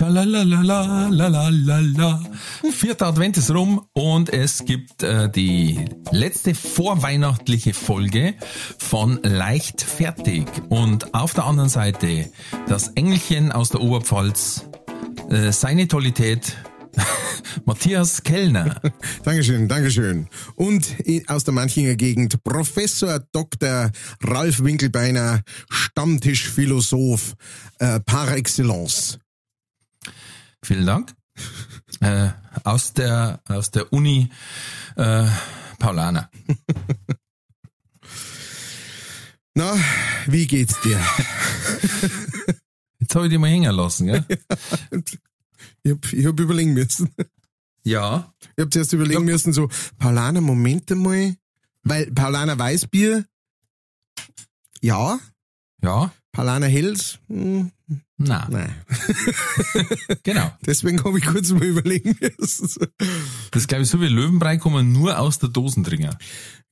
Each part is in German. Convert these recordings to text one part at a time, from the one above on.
Schalalalalalalala. Vierter Advent ist rum und es gibt äh, die letzte vorweihnachtliche Folge von Leichtfertig. Und auf der anderen Seite das Engelchen aus der Oberpfalz, äh, seine Tollität, Matthias Kellner. Dankeschön, Dankeschön. Und aus der Manchinger Gegend Professor Dr. Ralf Winkelbeiner, Stammtischphilosoph äh, par excellence. Vielen Dank. Äh, aus der aus der Uni äh, Paulaner. Na, wie geht's dir? Jetzt habe ich dich mal hängen lassen, gell? ich habe ich hab überlegen müssen. Ja. Ich habe zuerst überlegen ja. müssen, so, Paulaner, Moment einmal, weil Paulaner Weißbier, ja. Ja. Paulaner Hells, hm, Nein. Nein. genau. Deswegen habe ich kurz mal überlegen müssen. Das glaube ich so wie Löwenbrei kommen nur aus der Dosendringer.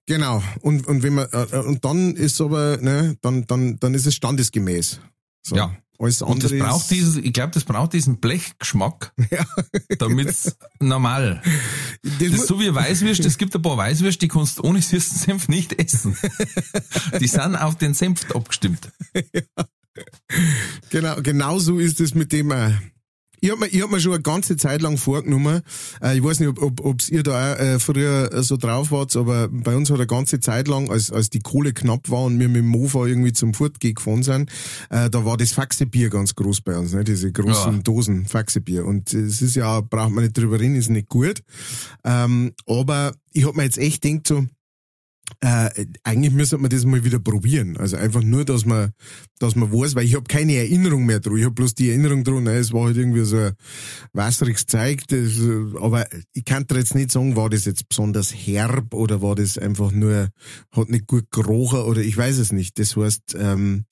Genau. Und, und wenn man, äh, und dann ist aber, ne, dann, dann, dann ist es standesgemäß. So. Ja. Alles und das braucht dieses, ich glaube, das braucht diesen Blechgeschmack, ja. damit es normal. Das, das ist so wie Weißwürst, es gibt ein paar Weißwürste, die kannst du ohne süßen Senf nicht essen. die sind auf den Senf abgestimmt. Ja. Genau, genau so ist es mit dem. Äh, ich habe mir, ich hab mir schon eine ganze Zeit lang vorgenommen, äh, ich weiß nicht, ob, ob ob's ihr da auch, äh, früher so drauf wart, aber bei uns hat eine ganze Zeit lang, als, als die Kohle knapp war und wir mit dem Mofa irgendwie zum Furtgeh gefahren sind, äh, da war das Faxebier ganz groß bei uns, ne? diese großen ja. Dosen Faxebier. Und es ist ja, braucht man nicht drüber reden, ist nicht gut. Ähm, aber ich hab mir jetzt echt gedacht so, äh, eigentlich müsste man das mal wieder probieren. Also einfach nur, dass man, dass man weiß, weil ich habe keine Erinnerung mehr dran. Ich habe bloß die Erinnerung dran, ne, es war halt irgendwie so ein wässriges Zeug. Das, aber ich kann dir jetzt nicht sagen, war das jetzt besonders herb oder war das einfach nur, hat nicht gut gerochen oder ich weiß es nicht. Das heißt, ähm,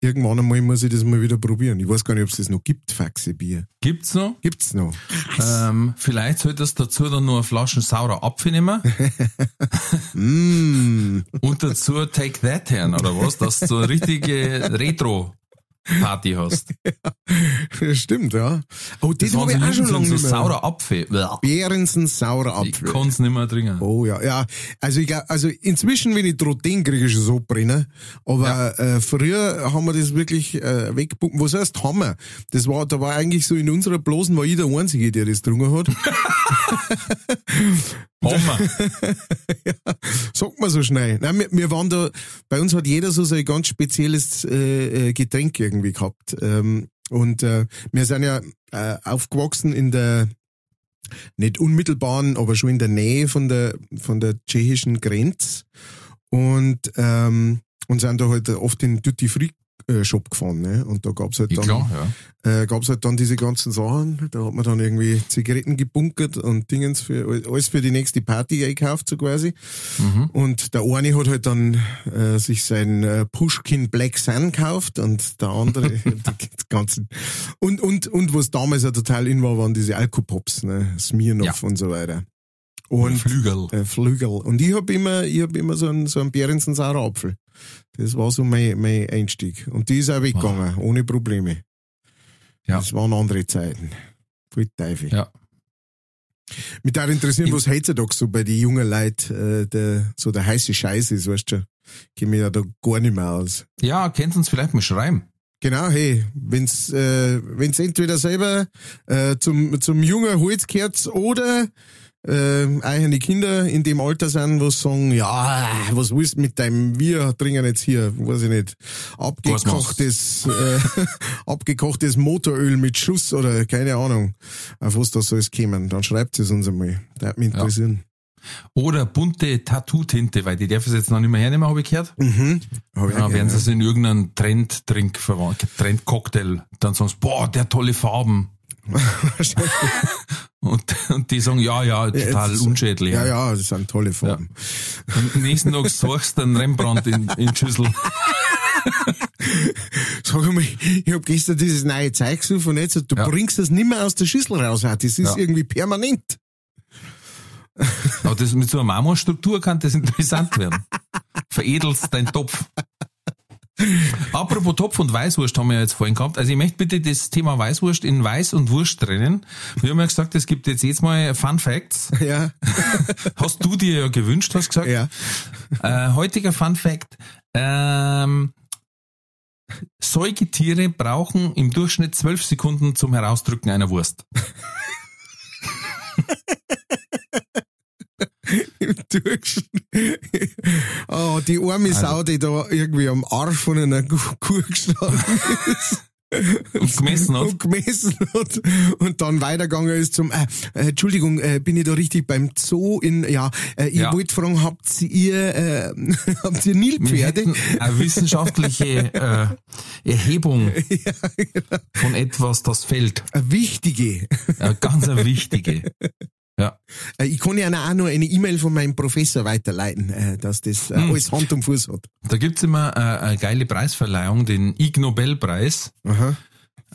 irgendwann einmal muss ich das mal wieder probieren. Ich weiß gar nicht, ob es das noch gibt, Faxebier. Gibt's noch? Gibt's noch. Ähm, vielleicht solltest du dazu dann noch eine Flasche saurer Apfel nehmen. mm. Und dazu Take That her, oder was? Dass du eine richtige Retro Party hast. ja, stimmt, ja. Oh, das, das habe ich auch schon lange so saurer Apfel. Behrensen saurer Apfel. Ich kann es nicht mehr trinken. Oh ja, ja. Also ich also inzwischen, wenn ich denke, kriege ich so brennen. Aber ja. äh, früher haben wir das wirklich äh, weggepumpt. Was heißt haben wir? Das war, da war eigentlich so in unserer Blosen war ich der Einzige, der das getrunken hat. Hammer. ja, sagt man so schnell. Nein, wir, wir waren da, bei uns hat jeder so sein ganz spezielles äh, äh, Getränk irgendwie gehabt. Ähm, und äh, wir sind ja äh, aufgewachsen in der nicht unmittelbaren, aber schon in der Nähe von der von der tschechischen Grenze und ähm, und sind da halt oft in Duty Free Shop gefahren, ne? Und da gab's halt dann, klar, ja. äh, gab's halt dann diese ganzen Sachen. Da hat man dann irgendwie Zigaretten gebunkert und Dingens für alles für die nächste Party gekauft, so quasi. Mhm. Und der eine hat halt dann äh, sich sein äh, Pushkin Black Sun gekauft und der andere die ganzen und und und was damals ja total in war, waren diese Alkopops, ne? Smirnoff ja. und so weiter. Und Flügel. Äh, Flügel. Und ich hab immer, ich hab immer so einen, so einen Behrensen saurer Apfel. Das war so mein, mein Einstieg. Und die ist auch weggegangen, wow. ohne Probleme. Ja. Das waren andere Zeiten. Voll Teufel. Ja. Mich darf interessieren, was heutzutage so bei den jungen Leuten äh, der, so der heiße Scheiß ist, weißt du? Gehen wir ja da gar nicht mehr aus. Ja, könnt uns vielleicht mal schreiben. Genau, hey, wenn's, äh, wenn's entweder selber äh, zum, zum jungen Holz gehört oder äh, eigene Kinder in dem Alter sind, wo sagen, ja, was willst du mit deinem, wir trinken jetzt hier, weiß ich nicht, abgekochtes, äh, abgekochtes Motoröl mit Schuss oder keine Ahnung, auf was das soll es kommen. Dann schreibt es uns einmal. Das hat mich interessieren. Ja. Oder bunte Tattoo-Tinte, weil die darf es jetzt noch nicht mehr hernehmen, habe ich gehört. Mhm. Hab ich ja, werden sie es in irgendeinen Trend-Drink verwandt, Trend-Cocktail, dann sagen sie, boah, der tolle Farben. Und, und die sagen, ja, ja, total das- unschädlich. Ja, ja, das sind tolle Farben. Und am nächsten Tag suchst du einen Rembrandt in, in Schüssel. Sag mal, ich hab gestern dieses neue Zeug gesucht und jetzt, du Ja. bringst das nicht mehr aus der Schüssel raus. Das ist Ja. irgendwie permanent. Aber das mit so einer Marmorstruktur kann das interessant werden. Veredelst deinen Topf. Apropos Topf und Weißwurst haben wir jetzt vorhin gehabt. Also ich möchte bitte das Thema Weißwurst in Weiß und Wurst trennen. Wir haben ja gesagt, es gibt jetzt jetzt mal Fun Facts. Ja, Hast du dir ja gewünscht, hast gesagt. ja. Äh, heutiger Fun Fact. Ähm, Säugetiere brauchen im Durchschnitt zwölf Sekunden zum Herausdrücken einer Wurst. Im Durchschnitt. Oh, die arme Also- Sau, die da irgendwie am Arsch von einer Kuh gestanden ist. Und gemessen hat. Und gemessen hat. Und dann weitergegangen ist zum, äh, äh, Entschuldigung, äh, bin ich da richtig beim Zoo in, ja, äh, ich Ja. wollte fragen, habt ihr, äh, habt ihr Nilpferde? eine wissenschaftliche äh, Erhebung genau. von etwas, das fällt. Eine wichtige. Eine ganz eine wichtige. Ja. Äh, Ich kann ja auch noch eine E-Mail von meinem Professor weiterleiten, äh, dass das äh, Hm. alles Hand und Fuß hat. Da gibt's immer eine geile Preisverleihung, den Ig Nobel-Preis. Aha.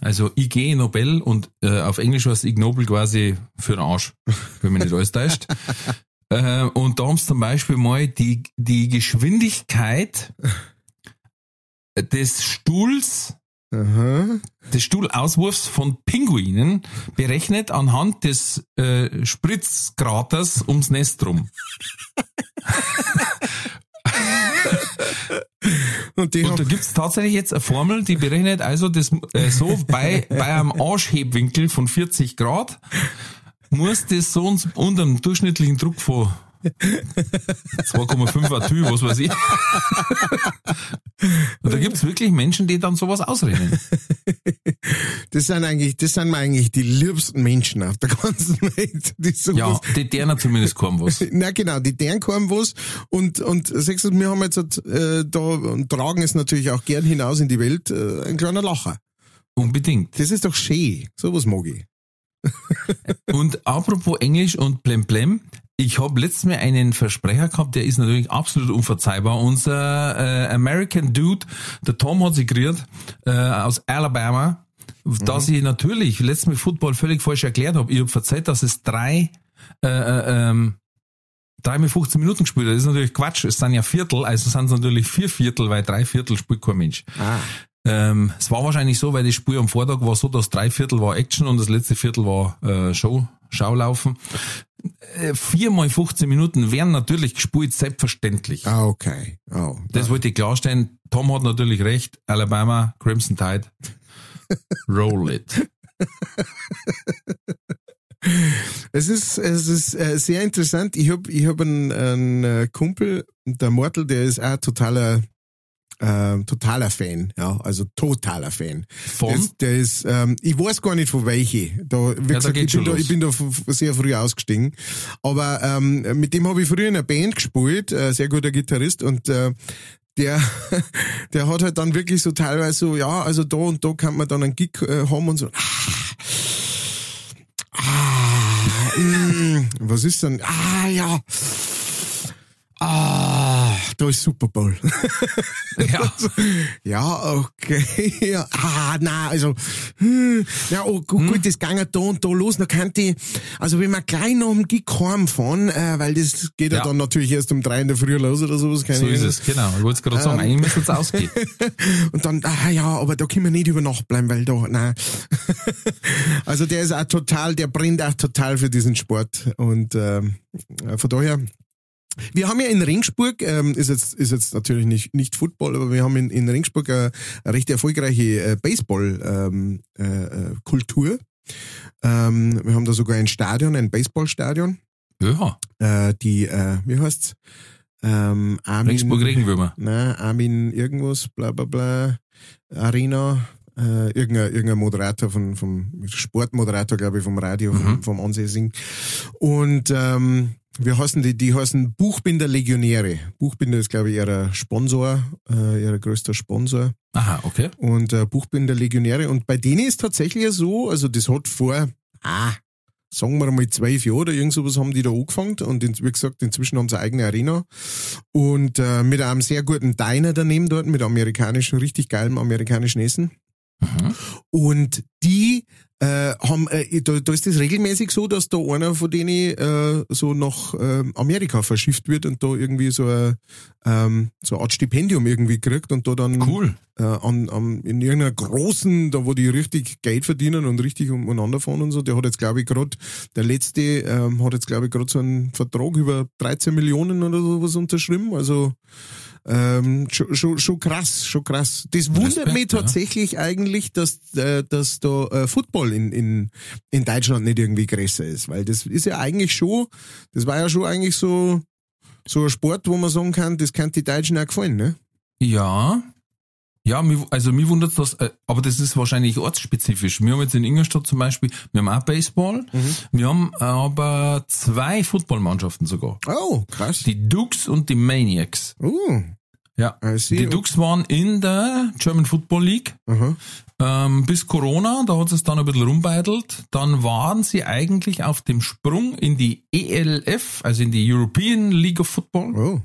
Also IG Nobel und äh, auf Englisch heißt Ig Nobel quasi für den Arsch, wenn man nicht alles täuscht. äh, und da haben sie zum Beispiel mal die, die Geschwindigkeit des Stuhls, Aha. des Stuhlauswurfs von Pinguinen berechnet anhand des äh, Spritzkraters ums Nest rum. Und Und da gibt's tatsächlich jetzt eine Formel, die berechnet also das äh, so bei, bei einem Arschhebwinkel von 40 Grad muss das so unter einem durchschnittlichen Druck von 2,5 Atü, was weiß ich. Und da gibt's wirklich Menschen, die dann sowas ausrechnen. das sind eigentlich, das sind mir eigentlich die liebsten Menschen auf der ganzen Welt. Die sowas, Ja, die deren zumindest kaum was. Na genau, die deren kaum was und und sagst du, wir haben jetzt äh, da und tragen es natürlich auch gern hinaus in die Welt äh, ein kleiner Lacher. Unbedingt. Das ist doch schön. Sowas mag ich. Und apropos Englisch und Blemblem, ich habe letztes Mal einen Versprecher gehabt, der ist natürlich absolut unverzeihbar. Unser äh, American Dude, der Tom hat sich kreiert, äh, aus Alabama, dass ich natürlich letztes Mal Football völlig falsch erklärt habe. Ich habe verzeiht, dass es drei äh, äh, ähm, dreimal 15 Minuten gespielt hat. Das ist natürlich Quatsch. Es sind ja Viertel, also sind es natürlich vier Viertel, weil drei Viertel spielt kein Mensch. Ah. Ähm, es war wahrscheinlich so, weil das Spiel am Vortag war so, dass drei Viertel war Action und das letzte Viertel war äh, Show, Schaulaufen. Äh, viermal 15 Minuten wären natürlich gespielt, selbstverständlich. Ah, okay. Oh. Das wollte ich klarstellen. Tom hat natürlich recht. Alabama, Crimson Tide. Roll it. Es ist, es ist äh, sehr interessant. Ich hab ich hab einen, einen äh, Kumpel, der Mortel, der ist auch totaler, äh, totaler Fan. Ja, also totaler Fan. Von? Der ist, der ist ähm, ich weiß gar nicht von welche. Da, wie da gesagt, geht's ich, bin da, ich bin da sehr früh ausgestiegen. Aber ähm, mit dem habe ich früher in einer Band gespielt, äh, sehr guter Gitarrist und äh, der, der hat halt dann wirklich so teilweise so, ja, also da und da kann man dann einen Gig äh, haben und so. Ah, mm, was ist denn? Ah, ja. Da ist Super Bowl. Ja. ja, okay. Ja, ah, na, also, hm, ja, oh, gut, gut, das ging ja da und da los. Dann kann ich, also wenn wir gleich nach dem Gig heimfahren, äh, weil das geht ja. Ja. dann natürlich erst um drei in der Früh los oder sowas. keine So ist es, genau. Ich wollte es gerade sagen, eigentlich müsste es ausgehen. Und dann, ah ja, aber da können wir nicht über Nacht bleiben, weil da, nein. also der ist auch total, der brennt auch total für diesen Sport. Und ähm, von daher, wir haben ja in Ringsburg, ähm, ist jetzt ist jetzt natürlich nicht nicht Football, aber wir haben in, in Ringsburg eine, eine recht erfolgreiche äh, Baseball-Kultur. Ähm, äh, äh, ähm, wir haben da sogar ein Stadion, ein Baseballstadion. Ja, Äh, die, äh, wie heißt's? Ähm, Armin, Ringsburg Regenwürmer. na, Armin irgendwas, bla bla bla, Arena, äh, irgendein, irgendein Moderator von, vom Sportmoderator, glaube ich, vom Radio, vom, Mhm. vom Ansässigen. Und ähm, wie heißen die? Die heißen Buchbinder Legionäre. Buchbinder ist, glaube ich, ihrer Sponsor, äh, ihrer größter Sponsor. Aha, okay. Und äh, Buchbinder Legionäre. Und bei denen ist tatsächlich so, also das hat vor, ah, sagen wir mal zwölf Jahre oder irgend sowas haben die da angefangen. Und in, wie gesagt, inzwischen haben sie eine eigene Arena. Und äh, mit einem sehr guten Diner daneben dort, mit amerikanischen, richtig geilem amerikanischen Essen. Mhm. Und die äh, haben, äh, da, da ist das regelmäßig so, dass da einer von denen äh, so nach äh, Amerika verschifft wird und da irgendwie so ein, ähm, so eine Art Stipendium irgendwie kriegt und da dann Cool. äh, an, an, in irgendeiner großen, da wo die richtig Geld verdienen und richtig um, umeinander fahren und so, der hat jetzt glaube ich gerade, der letzte ähm, hat jetzt glaube ich gerade so einen Vertrag über 13 Millionen oder sowas unterschrieben, also ähm, schon, schon, schon krass, schon krass. Das wundert Respekt, mich ja. tatsächlich eigentlich, dass, äh, dass da äh, Football in, in, in Deutschland nicht irgendwie größer ist, weil das ist ja eigentlich schon, das war ja schon eigentlich so, so ein Sport, wo man sagen kann, das kann die Deutschen auch gefallen, ne? Ja. Ja, mich, also mir wundert das, äh, aber das ist wahrscheinlich ortsspezifisch. Wir haben jetzt in Ingolstadt zum Beispiel, wir haben auch Baseball, wir haben aber zwei Footballmannschaften sogar. Oh, krass. Die Dukes und die Maniacs. Oh, Ja. Die Dukes waren in der German Football League aha. ähm, bis Corona, da hat es dann ein bisschen rumbeidelt. Dann waren sie eigentlich auf dem Sprung in die ELF, also in die European League of Football. Oh.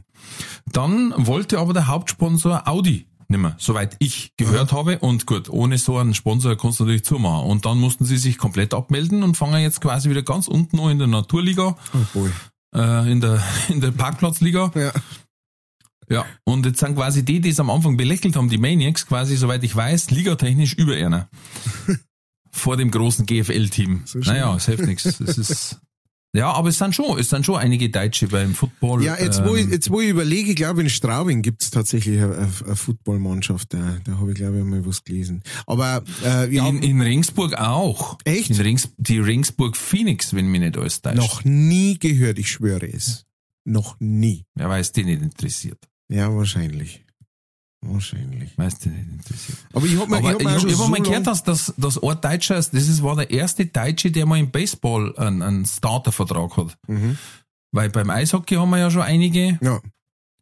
Dann wollte aber der Hauptsponsor Audi nimmer, soweit ich gehört habe. Und gut, ohne so einen Sponsor kannst du natürlich zumachen. Und dann mussten sie sich komplett abmelden und fangen jetzt quasi wieder ganz unten noch in der Naturliga, Oh äh, in der in der Parkplatzliga. Ja. Ja, und jetzt sind quasi die, die es am Anfang belächelt haben, die Maniacs, quasi, soweit ich weiß, ligatechnisch über einer. Vor dem großen GFL-Team. So naja, es hilft nichts. Es ist, ja, aber es sind schon, es sind schon einige Deutsche beim Football. Ja, jetzt wo, ich, ähm, jetzt wo ich überlege, ich glaube in Straubing gibt's tatsächlich eine, eine, eine Footballmannschaft, da, da habe ich glaube ich mal was gelesen. Aber äh, ja, in, in Ringsburg auch. Echt? In Rings, die Ringsburg Phoenix, wenn mich nicht alles täuscht. noch nie gehört, ich schwöre es. Noch nie. Ja, weil es die nicht interessiert. Ja, wahrscheinlich. Wahrscheinlich. Es die nicht interessiert. Aber ich hab mir, Aber ich hab auch ich, ich hab so mal gehört, dass das, das Ort Deutscher ist, das ist, war der erste Deutsche, der mal im Baseball einen, einen Startervertrag hat. Mhm. Weil beim Eishockey haben wir ja schon einige. Ja.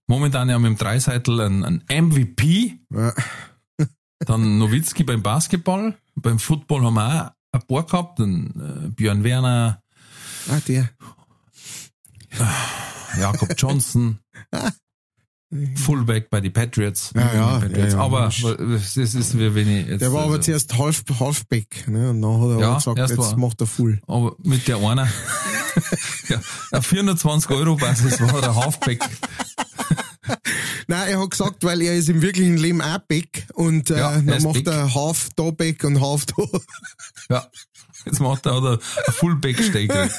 Momentan ja mit dem Dreiseitel ein, ein MVP, ja. dann Nowitzki beim Basketball. Beim Football haben wir auch ein paar gehabt, den, äh, Björn Werner, Ah, der. Jakob Johnson, Fullback bei den Patriots. Ja, ja, Patriots. ja, ja. aber das ist wie wenn ich jetzt. Der war aber also- zuerst half, Halfback, ne? Und dann hat er Ja, gesagt, jetzt war- macht er Full. Aber mit der einer, ja, auf 420 Euro Basis war der Halfback. Nein, er hat gesagt, weil er ist im wirklichen Leben auch Back und äh, Ja, dann macht Back. er Half da Back und Half da. Ja. Jetzt macht er oder ein Fullback-Steak.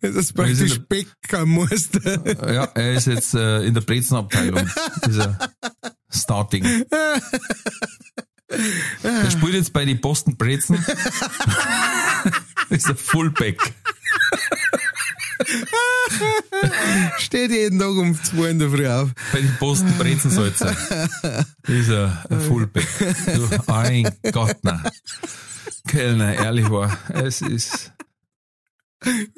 Das ist praktisch in Bäcker Muster. Ja, er ist jetzt äh, in der Brezenabteilung. Ist er Starting. Er spielt jetzt bei den Boston Brezen. ist er Fullback. Steht jeden Tag um zwei in der Früh auf. Bei den Brezensalzer. Ist er ein Fullback. Du, ein Gott, nein. Kellner, ehrlich war. Es ist, wenn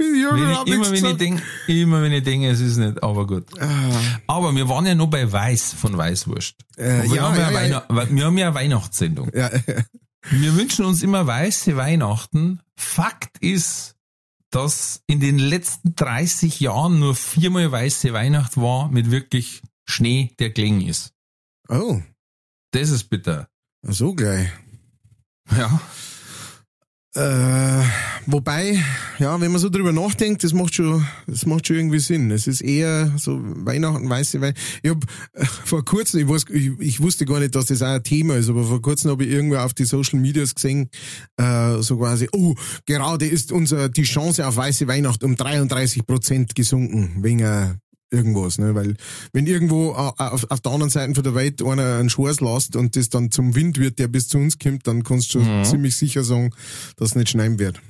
ich, immer wenn ich denke, immer wenn ich denke, es ist nicht, aber gut. Ah, Aber wir waren ja noch bei Weiß von Weißwurst. Äh, wir, ja, haben ja, ja, ja. Wir haben ja eine Weihnachtssendung. ja, Wir wünschen uns immer weiße Weihnachten. Fakt ist, dass in den letzten 30 Jahren nur viermal weiße Weihnacht war mit wirklich Schnee, der gelegen ist. oh, Das ist bitter. so gleich. Ja. Äh, wobei, ja, wenn man so drüber nachdenkt, das macht schon, das macht schon irgendwie Sinn. Es ist eher so Weihnachten, weiße Weihnachten. Ich hab äh, vor kurzem, ich, weiß, ich, ich wusste gar nicht, dass das auch ein Thema ist, aber vor kurzem habe ich irgendwo auf die Social Medias gesehen, äh, so quasi, oh, gerade ist unser, die Chance auf weiße Weihnacht um 33 Prozent gesunken, wegen äh, irgendwas, ne, weil, wenn irgendwo äh, auf, auf der anderen Seite von der Welt einer einen Schwarz lässt und das dann zum Wind wird, der bis zu uns kommt, dann kannst du schon Mhm. ziemlich sicher sagen, dass es nicht schneien wird.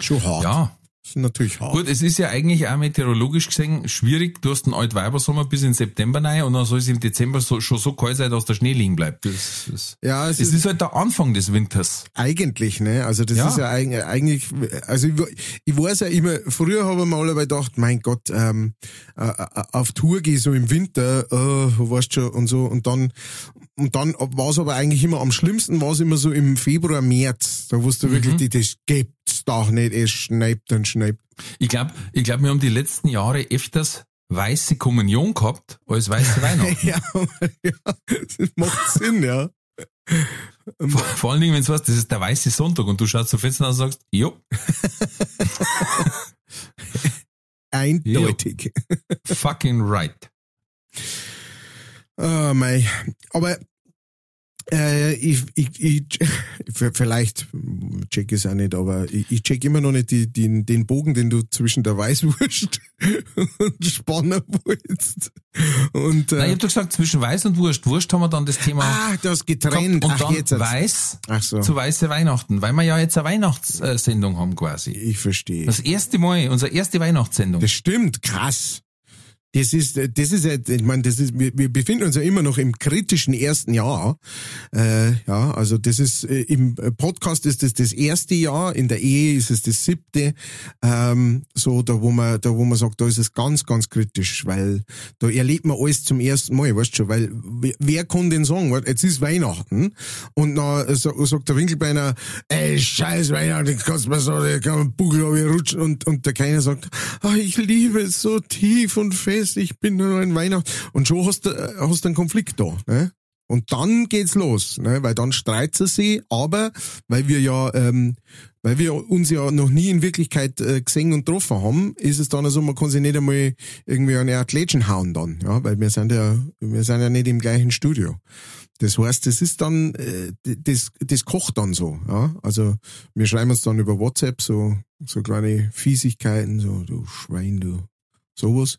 Schon hart. Ja. Ist natürlich hart. Gut, es ist ja eigentlich auch meteorologisch gesehen schwierig. Du hast einen Altweibersommer bis in September rein und dann soll es im Dezember so, schon so kalt sein, dass der Schnee liegen bleibt. Das, das, Ja, es es ist- ist halt der Anfang des Winters. Eigentlich, ne? Also das Ja. ist ja eig- eigentlich, also ich, ich weiß ja immer, früher habe ich mir alle gedacht, mein Gott, ähm, äh, auf Tour gehe so im Winter, äh, weißt schon, und so, und dann, und dann war es aber eigentlich immer am schlimmsten, war es immer so im Februar, März, da wusste du wirklich, die, das gibt's doch nicht, es schneibt und schneibt. Ich glaube, ich glaub, wir haben die letzten Jahre öfters weiße Kommunion gehabt als weiße Weihnachten. ja, ja, das macht Sinn, ja. vor, vor allen Dingen, wenn du weißt, das ist der weiße Sonntag und du schaust zum Fenster und sagst, jo, Eindeutig. fucking right. Oh, mei. Aber äh, ich, ich, ich, vielleicht check ich es auch nicht, aber ich, ich check immer noch nicht die, die, den Bogen, den du zwischen der Weißwurst und Spanner wolltest. Und Nein, ich äh, hab doch gesagt, zwischen Weiß und Wurst. Wurst haben wir dann das Thema ah, das getrennt. und Ach, dann jetzt Weiß Ach so. zu Weiße Weihnachten, weil wir ja jetzt eine Weihnachtssendung haben quasi. Ich verstehe. Das erste Mal, unsere erste Weihnachtssendung. Das stimmt, krass. Das ist, das ist, ich meine, das ist, wir, wir befinden uns ja immer noch im kritischen ersten Jahr. Äh, ja, also das ist äh, im Podcast ist das das erste Jahr, in der Ehe ist es das siebte. Ähm, so da, wo man, da, wo man sagt, da ist es ganz, ganz kritisch, weil da erlebt man alles zum ersten Mal, weißt schon, weil wer, kann denn sagen, jetzt ist Weihnachten und dann so, sagt der Winkelbeiner, ey, scheiß Weihnachten, kannst mir so, kann man Bugel rutschen und, und der Kleine sagt, ah, ich liebe es so tief und fest, ich bin nur ein Weihnachten. Und schon hast du, äh, hast einen Konflikt da, ne? Und dann geht's los, ne? weil dann streiten sie, aber weil wir ja, ähm, weil wir uns ja noch nie in Wirklichkeit äh, gesehen und getroffen haben, ist es dann so, man kann sich nicht einmal irgendwie Art Lädchen hauen dann, ja, weil wir sind ja, wir sind ja nicht im gleichen Studio. Das heißt, das ist dann, äh, das, das kocht dann so, ja. Also wir schreiben uns dann über WhatsApp so, so kleine Fiesigkeiten, so du Schwein, du sowas.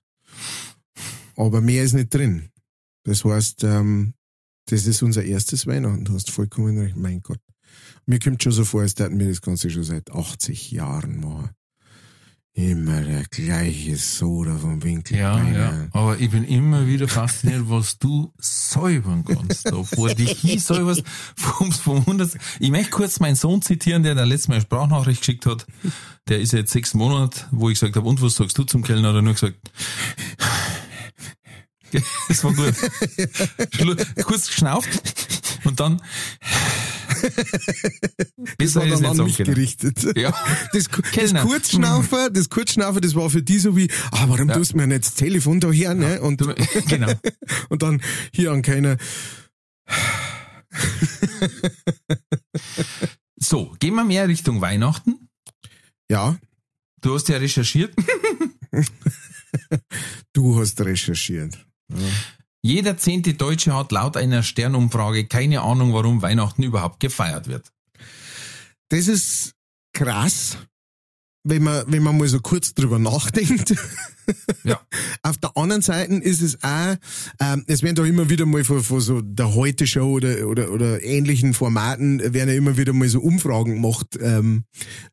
Aber mehr ist nicht drin. Das heißt, ähm, das ist unser erstes Weihnachten. Du hast vollkommen recht. Mein Gott. Mir kommt schon so vor, als hätten wir das Ganze schon seit 80 Jahren machen. Immer der gleiche Soda vom Winkel. Ja, ja. Aber ich bin immer wieder fasziniert, was du säubern kannst. Vor dich hin säuberst, vom, vom Hundert. Ich möchte kurz meinen Sohn zitieren, der da letztes Mal eine Sprachnachricht geschickt hat. Der ist jetzt sechs Monate, wo ich gesagt habe, und was sagst du zum Kellner? Hat er nur gesagt, das war gut. Kurz geschnauft und dann, Das war dann an mich können. gerichtet. Ja. Das, das. Kurzschnaufer, das Kurzschnaufer, das war für die so wie, ah, warum tust du mir nicht das Telefon da her, ne? Und, genau. und dann hier an keiner, So, gehen wir mehr Richtung Weihnachten. ja, Du hast ja recherchiert. du hast recherchiert. Jeder zehnte Deutsche hat laut einer Sternumfrage keine Ahnung, warum Weihnachten überhaupt gefeiert wird. Das ist krass, wenn man, wenn man mal so kurz drüber nachdenkt. Ja. Auf der anderen Seite ist es auch, ähm, es werden da immer wieder mal von, von so der Heute-Show oder, oder, oder ähnlichen Formaten werden ja immer wieder mal so Umfragen gemacht, ähm,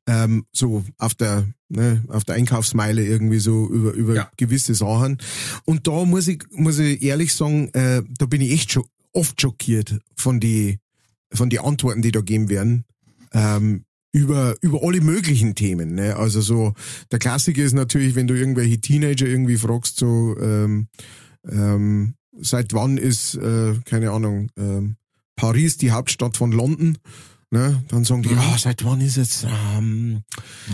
ähm, so auf der, ne, auf der Einkaufsmeile irgendwie so über, über Ja. gewisse Sachen. Und da muss ich, muss ich ehrlich sagen, äh, da bin ich echt schon oft schockiert von die, von die Antworten, die da geben werden. Ähm, über, über alle möglichen Themen. Ne? Also so, der Klassiker ist natürlich, wenn du irgendwelche Teenager irgendwie fragst, so, ähm, ähm, seit wann ist, äh, keine Ahnung, ähm, Paris die Hauptstadt von London? Ne? Dann sagen die, ah, seit wann ist es? Ähm,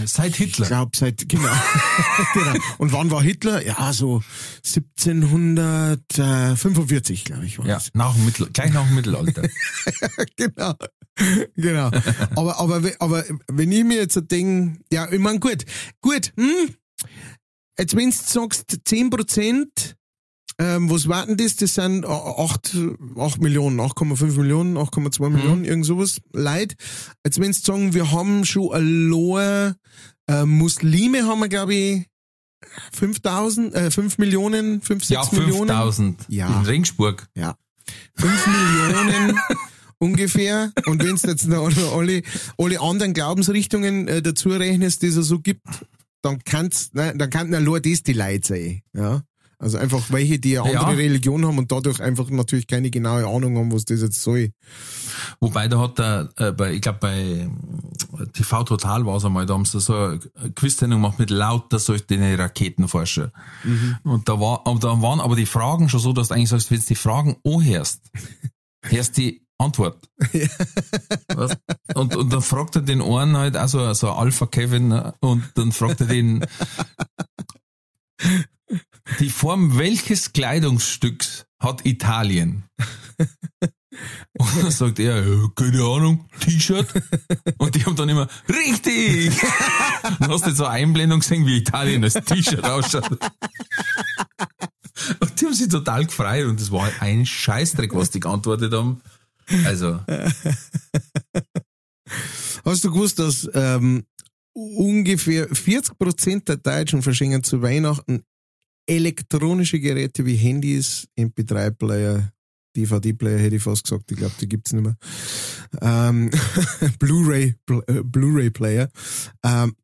Seit ich Hitler. glaube, seit, genau. genau. Und wann war Hitler? Ja, so 1745, glaube ich, war Ja, nach dem Mittel, gleich nach dem Mittelalter. genau. Genau. Aber, aber, aber wenn ich mir jetzt denke, ja, ich mein, gut, gut, hm, jetzt wenn du sagst 10 Prozent, ähm, was warten das? Das sind äh, 8, 8 Millionen, 8,5 Millionen, 8,2 Millionen, irgend sowas, Leid. Jetzt wenn du sagen, wir haben schon allein, äh, Muslime haben wir, glaube ich, 5000, äh, 5 Millionen, 5, 6 ja, Millionen. 5000 Ja. in Regensburg. Ja. Fünf Millionen ungefähr. Und wenn du jetzt noch alle, alle anderen Glaubensrichtungen äh, dazu rechnest, die es so gibt, dann kann's, ne, dann kann nur das die Leute sein, ja. Also einfach welche, die eine Ja. andere Religion haben und dadurch einfach natürlich keine genaue Ahnung haben, was das jetzt soll. Wobei da hat der, äh, bei, ich glaube bei äh, TV Total war es einmal, da haben sie so eine Quiz-Sendung gemacht mit lauter solchen Raketenforscher. Und da war, und da waren aber die Fragen schon so, dass du eigentlich sagst, wenn du die Fragen anhörst, hörst die Antwort. Was? Und, und dann fragt er den einen halt, also so ein Alpha Kevin, ne? und dann fragt er den, die Form welches Kleidungsstücks hat Italien? Und dann sagt er, ja, keine Ahnung, T-Shirt. Und die haben dann immer, richtig! Dann hast du jetzt so eine Einblendung gesehen, wie Italien als T-Shirt ausschaut. Und die haben sich total gefreut und das war ein Scheißdreck, was die geantwortet haben. Also, Hast du gewusst, dass ähm, ungefähr 40 Prozent der Deutschen verschenken zu Weihnachten elektronische Geräte wie Handys, MP3-Player, DVD-Player hätte ich fast gesagt, ich glaube, die gibt's nicht mehr. Ähm, Blu-ray, Blu- äh, Blu-ray-Player. Ähm,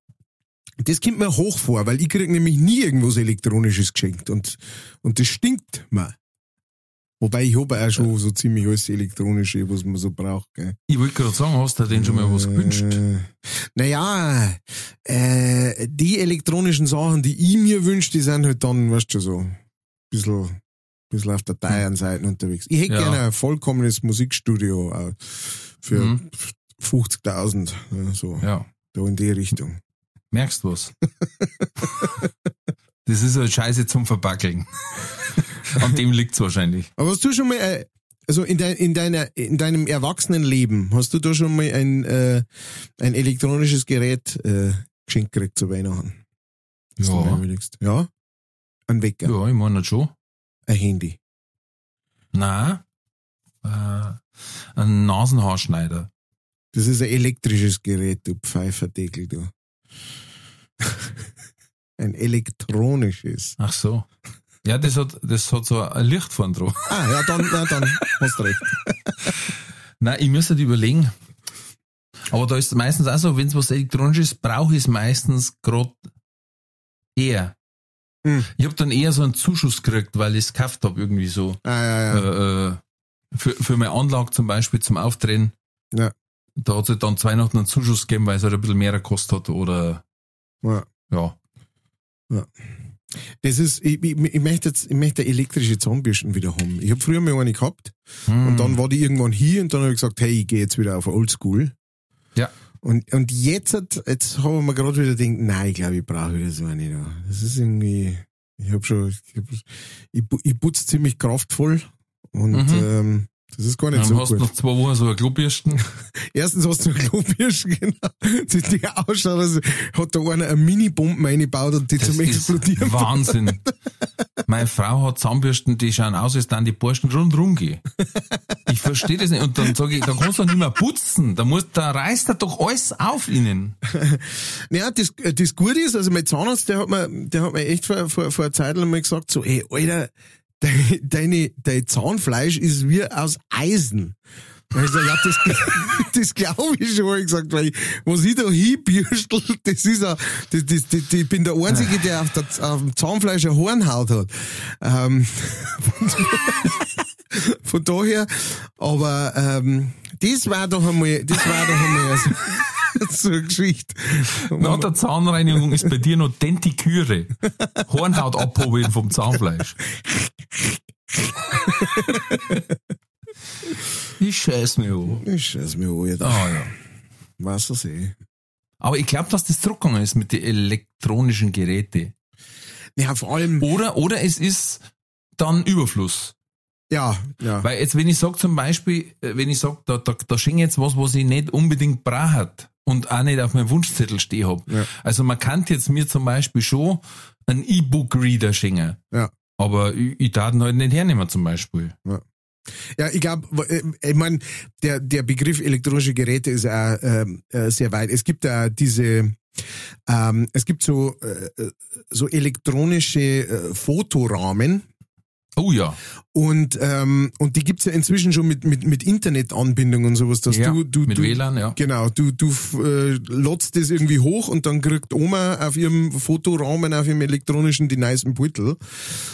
das kommt mir hoch vor, weil ich krieg nämlich nie irgendwas Elektronisches geschenkt und, und das stinkt mir. Wobei ich habe auch schon so ziemlich alles Elektronische, was man so braucht. Gell. ich wollte gerade sagen, hast du denn schon mal was gewünscht? Äh, naja, äh, die elektronischen Sachen, die ich mir wünsche, die sind halt dann, weißt du, so ein bisschen, bisschen auf der teuren Seite unterwegs. Ich hätte Ja. gerne ein vollkommenes Musikstudio äh, für Mhm. 50.000, äh, so, Ja. da in die Richtung. Merkst du was? Das ist halt Scheiße zum Verbackeln. An dem liegt's wahrscheinlich. Aber hast du schon mal, äh, also in, dein, in, deiner, in deinem Erwachsenenleben, hast du da schon mal ein, äh, ein elektronisches Gerät äh, geschenkt gekriegt zu Weihnachten? Dass du Ja. Ja? Ein Wecker, Ja, ich meine schon. ein Handy. Nein. Äh, ein Nasenhaarschneider. Das ist ein elektrisches Gerät, du Pfeiferdeckel, du. ein elektronisches. Ach so. Ja, das hat, das hat so ein Licht vorn drauf. Ah, ja, dann, ja, dann hast du recht. Nein, ich müsste halt überlegen. Aber da ist meistens auch so, wenn es was Elektronisches brauche, ist meistens gerade eher. Hm. Ich habe dann eher so einen Zuschuss gekriegt, weil ich es gekauft habe, irgendwie so. Ah, ja, ja. Äh, äh, für, für meine Anlage zum Beispiel zum Aufdrehen. Ja. Da hat es halt dann zu Weihnachten einen Zuschuss gegeben, weil es halt ein bisschen mehr gekostet hat oder ja. ja. Das ist, ich, ich, ich möchte jetzt, ich möchte elektrische Zahnbürsten wieder haben. Ich habe früher mal eine gehabt Hm. und dann war die irgendwann hier und dann habe ich gesagt, hey, ich gehe jetzt wieder auf Oldschool. Ja. Und, und jetzt, hat- jetzt habe ich mir gerade wieder gedacht, nein, ich glaube, ich brauche wieder so eine da. Das ist irgendwie, ich habe schon, ich, ich putze ziemlich kraftvoll und Mhm. ähm, das ist gar nicht Dann so hast gut. du noch zwei Wochen so eine Klobürsten. Erstens hast du eine Klobürste, genau, die, die ausschaut, als hat da einer eine Mini-Bombe eingebaut und die Das zum Explodieren. Wahnsinn. Meine Frau hat Zahnbürsten, die schauen aus, als dann die Borsten rundherum gehen. Ich verstehe das nicht. Und dann sage ich, da kannst du nicht mehr putzen. Da, muss, da reißt er doch alles auf ihnen. Ja, das, das Gute ist, also mein Zahnarzt, der hat mir, der hat mir echt vor, vor, vor einer Zeit lang mal gesagt, so, ey, Alter, deine, deine, dein Zahnfleisch ist wie aus Eisen. Hab ich gesagt, ja, das, das glaube ich schon, ich gesagt, weil ich, was ich da hinbürstel, das ist ja, das, das, das, ich bin der Einzige, der auf, der, auf dem Zahnfleisch eine Hornhaut hat. Ähm, von daher, aber ähm, das war doch einmal, das war doch einmal so, so eine Geschichte. Nach der Zahnreinigung ist bei dir noch Dentiküre. Hornhaut abholen vom Zahnfleisch. Ich scheiß mir an. Ich scheiß mir an, da. Ah, ja. Was das eh. Aber ich glaube, dass das zurückgegangen ist mit den elektronischen Geräten. Ja, vor allem, Oder, oder es ist dann Überfluss. Ja, ja. Weil jetzt, wenn ich sag zum Beispiel, äh, wenn ich sag, da, da, da schenke ich jetzt was, was ich nicht unbedingt braucht und auch nicht auf meinem Wunschzettel stehen hab. Ja. Also man kann jetzt mir zum Beispiel schon einen E-Book-Reader schenken. Ja. Aber ich, ich darf ihn halt nicht hernehmen zum Beispiel. Ja, ich glaube, ich mein, der, der Begriff elektronische Geräte ist auch ähm, äh, sehr weit. Es gibt da diese, ähm, es gibt so, äh, so elektronische äh, Fotorahmen, Oh ja. Und, ähm, und die gibt's ja inzwischen schon mit, mit, mit Internetanbindung und sowas, dass Ja, du, du, mit du, WLAN, ja. Genau, du, du äh, lotst das irgendwie hoch und dann kriegt Oma auf ihrem Fotorahmen, auf ihrem elektronischen die nicen Beutel.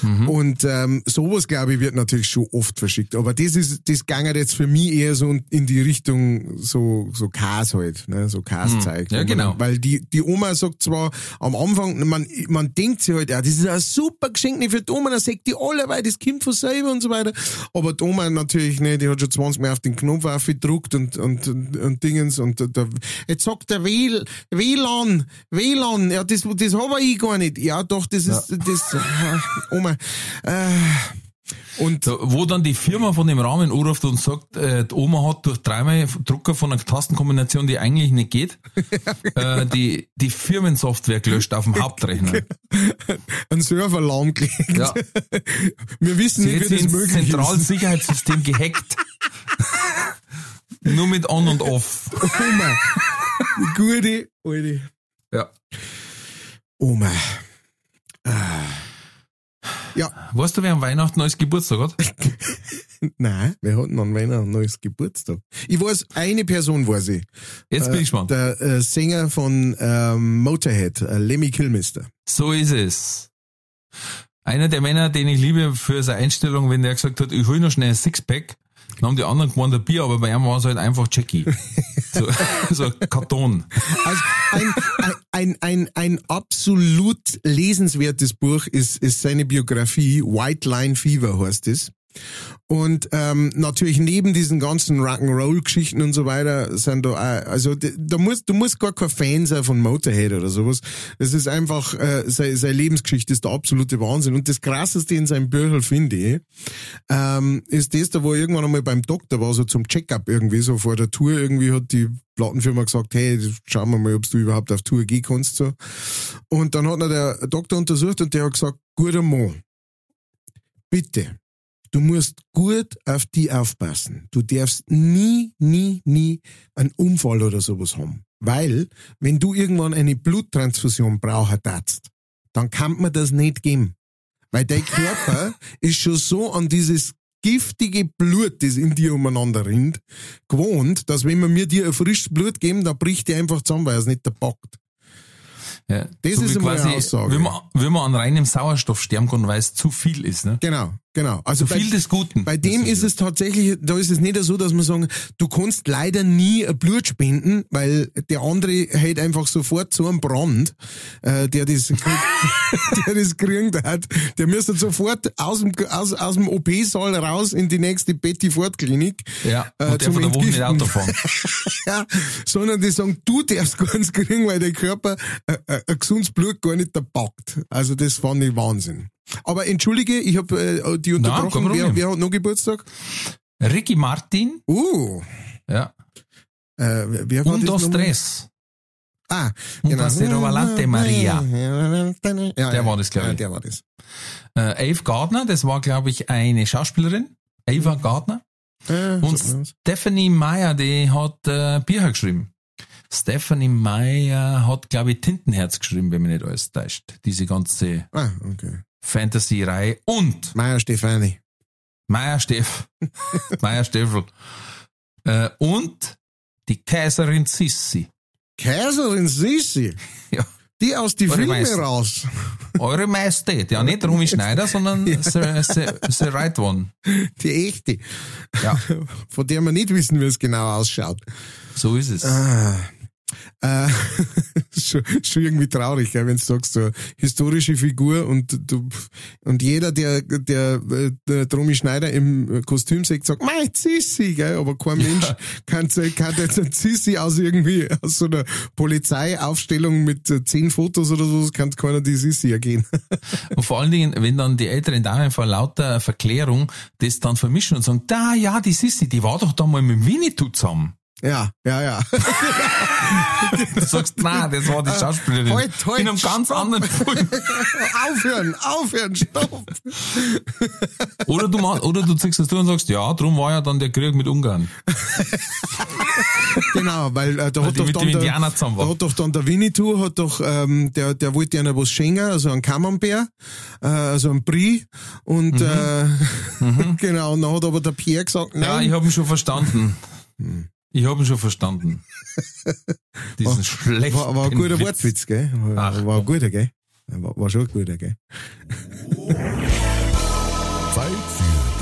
Mhm. Und ähm, sowas, glaube ich, wird natürlich schon oft verschickt. Aber das ist, das ging jetzt für mich eher so in die Richtung so, so Kas halt, ne? so Kas-Zeug. Mhm. Ja, genau. Weil die, die Oma sagt zwar am Anfang, man, man denkt sich halt, ja, das ist ein super Geschenk nicht für die Oma, dann sagt die alle, weil das kommt von selber und so weiter. Aber die Oma natürlich nicht, die hat schon 20 Mal auf den Knopf aufgedruckt und, und, und, und Dingens und der, jetzt sagt der WL, WLAN, WLAN, ja, das, das habe ich gar nicht. Ja, doch, das ist, das, äh, Oma, äh, und So, wo dann die Firma von dem Rahmen anruft und sagt, äh, die Oma hat durch dreimal Drucker von einer Tastenkombination, die eigentlich nicht geht, äh, die, die Firmensoftware gelöscht auf dem Hauptrechner. ein Server lahmgelegt. Ja. Wir wissen Sie nicht, wie das möglich ist. Zentralsicherheitssystem gehackt. Nur mit On und Off. Oma, gute, alte Ja. Oma. Ja, Weißt du, wer am Weihnachten neues Geburtstag hat? nein, wir hatten an Weihnachten ein neues Geburtstag. Ich weiß, eine Person weiß ich. Jetzt bin ich gespannt. Der äh, Sänger von ähm, Motorhead, äh, Lemmy Kilmister. So ist es. Einer der Männer, den ich liebe für seine Einstellung, wenn der gesagt hat, ich hol noch schnell ein Sixpack, dann haben die anderen gemeint ein Bier, aber bei ihm war es halt einfach Jackie. So, so ein Karton. Also ein, ein, ein, ein, ein absolut lesenswertes Buch ist, ist seine Biografie, White Line Fever heißt es. Und ähm, natürlich neben diesen ganzen Rock'n'Roll-Geschichten und so weiter sind da auch, also da musst, du musst gar kein Fan sein von Motorhead oder sowas. Das ist einfach, äh, seine, seine Lebensgeschichte ist der absolute Wahnsinn. Und das Krasseste in seinem Büchel finde ich, ähm, ist das, da wo er irgendwann einmal beim Doktor war, so zum Check-up irgendwie, so vor der Tour irgendwie hat die Plattenfirma gesagt, hey, schauen wir mal, ob du überhaupt auf Tour gehen kannst. So. Und dann hat er der Doktor untersucht und der hat gesagt, guter Mann, bitte, du musst gut auf die aufpassen. Du darfst nie, nie, nie einen Unfall oder sowas haben. Weil, wenn du irgendwann eine Bluttransfusion brauchen darfst, dann kann man das nicht geben. Weil dein Körper ist schon so an dieses giftige Blut, das in dir umeinander rinnt, gewohnt, dass wenn wir mir dir ein frisches Blut geben, dann bricht die einfach zusammen, weil es nicht der packt. Ja, Das so ist einmal eine quasi, Aussage. Wenn man, wenn man an reinem Sauerstoff sterben kann, weil es zu viel ist. Ne? Genau, genau. Also Zu viel des Guten. Bei dem ist es tatsächlich, da ist es nicht so, dass man sagen, du kannst leider nie Blut spenden, weil der andere hält einfach sofort so einen Brand, äh, der das, der das kriegt hat. Der müsste sofort aus dem, aus, aus dem OP-Saal raus in die nächste Betty Ford Klinik. Ja, äh, und der von der Woche Entgiften. Auto fahren. ja, sondern die sagen, du darfst gar nichts kriegen, weil der Körper äh, äh, ein gesundes Blut gar nicht packt. Also das fand ich Wahnsinn. Aber entschuldige, ich habe äh, die unterbrochen. wer, Problem. wer hat noch Geburtstag? Ricky Martin, Uh, ja. äh, wer war Und das? Stress. Ah, Und das ist die Rovalante Maria. Ja, Der war das, glaub ja, ich. Der war das. Äh, Eve Gardner, das war, glaube ich, eine Schauspielerin. Ava Gardner. Äh, Und so. Stephanie Meyer, die hat äh, Bücher geschrieben. Stephanie Meyer hat, glaube ich, Tintenherz geschrieben, wenn mich nicht alles täuscht. Diese ganze ah, okay. Fantasy-Reihe. Und Meier Stefani. Meier Steff. Meier Steffel. Äh, und die Kaiserin Sissi. Kaiserin Sissi. Ja. Die aus die Eure Filme Meister. raus. Eure Majestät. Ja, nicht Rumi Schneider, sondern the, the, the right one. Die echte. Ja, Von der wir nicht wissen, wie es genau ausschaut. so ist es. Ah. Äh, schon, schon irgendwie traurig, gell, wenn du sagst, so historische Figur und du und jeder, der der, äh, der Romy Schneider im Kostüm sieht, sagt, mein Sissi, gell, aber kein Mensch kann, kann jetzt ein Sissi aus irgendwie aus so einer Polizeiaufstellung mit zehn Fotos oder so, kann keiner die Sissi ergehen. Und vor allen Dingen, wenn dann die älteren Damen vor lauter Verklärung das dann vermischen und sagen, da, ja, die Sissi, die war doch da mal mit dem Winnetou zusammen. Ja, ja, ja. Du sagst, nein, das war die Schauspielerin. Halt, halt, In einem ganz stopp. anderen Film. aufhören, aufhören, stopp. Oder du, machst, oder du ziehst das durch und sagst, ja, drum war ja dann der Krieg mit Ungarn. Genau, weil äh, da Weil hat doch dann der, da hat doch dann der Winnetou, hat doch, ähm, der, der wollte einer was schenken, also einen Camembert, äh, also einen Brie und äh, genau, und dann hat aber der Pierre gesagt, Mhm. Ja, nein, ich habe ihn schon verstanden. Ich habe ihn schon verstanden. Diesen schlechten war, war ein guter Witz. Wortwitz, gell? War, Ach, war ein guter, gell? War, war schon ein guter, gell?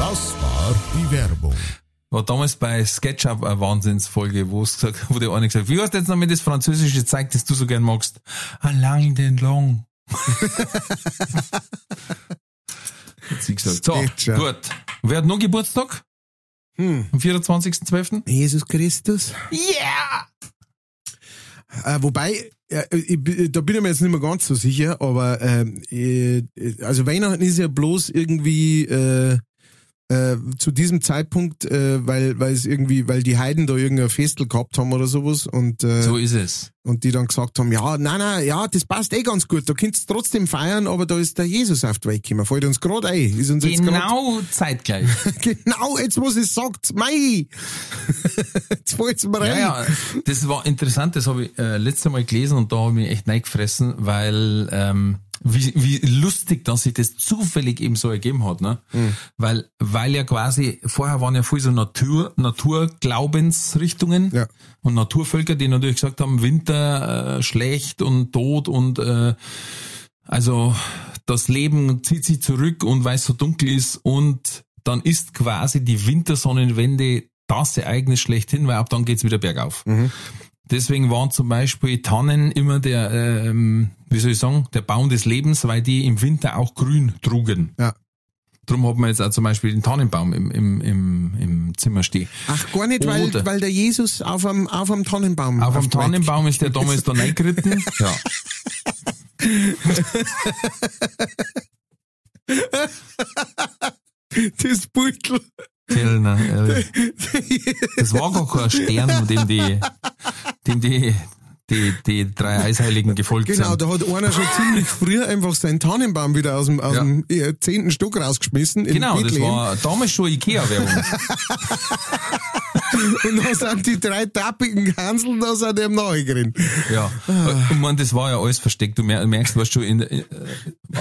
Das war die Werbung. War damals bei SketchUp eine Wahnsinnsfolge, wo es gesagt, wo der eine gesagt hat, wie heißt jetzt noch mit das französische Zeug, das du so gern magst? Alain sie gesagt. So, gut. Wer hat noch Geburtstag? Hm. Am 24.12.? Jesus Christus. Yeah! Äh, wobei, äh, ich, da bin ich mir jetzt nicht mehr ganz so sicher, aber äh, also Weihnachten ist ja bloß irgendwie äh, zu diesem Zeitpunkt, äh, weil weil es irgendwie, weil die Heiden da irgendein Festel gehabt haben oder sowas und äh, So ist es. und die dann gesagt haben, ja, nein, nein, ja, das passt eh ganz gut, da könnt's trotzdem feiern, aber da ist der Jesus auf die Welt gekommen, fällt uns gerade ein, ist uns jetzt grad, Genau zeitgleich. genau, jetzt was es sagt, mei, jetzt fällt's mir rein. Ja, ja, das war interessant, das habe ich äh, letztes Mal gelesen und da habe ich mich echt reingefressen, weil ähm, wie, wie lustig, dass sich das zufällig eben so ergeben hat, ne? Weil, weil ja quasi, vorher waren ja viel so Natur, Naturglaubensrichtungen Ja. und Naturvölker, die natürlich gesagt haben, Winter äh, schlecht und tot und äh, also das Leben zieht sich zurück und weil es so dunkel ist und dann ist quasi die Wintersonnenwende das Ereignis schlechthin, weil ab dann geht's wieder bergauf. Deswegen waren zum Beispiel Tannen immer der, ähm, wie soll ich sagen, der Baum des Lebens, weil die im Winter auch grün trugen. Ja. Drum hat man jetzt auch zum Beispiel den Tannenbaum im, im, im, im Zimmer stehen. Ach, gar nicht, weil, Oder- weil der Jesus auf einem, auf einem Tannenbaum Auf Welt Tannenbaum ist der damals da reingeritten. Ja. Das Beutel. Kellner. ehrlich. Das war gar kein Stern, dem die, dem die, die, die drei Eisheiligen gefolgt Genau, sind. da hat einer schon ziemlich früh einfach seinen Tannenbaum wieder aus dem, aus Ja. dem äh, zehnten Stock rausgeschmissen. Genau, das war damals schon Ikea-Werbung. Und dann sind die drei tappigen Hanseln, da sind dem nachgerannt. Ja. Und man, das war ja alles versteckt. Du mer- merkst, was schon in äh,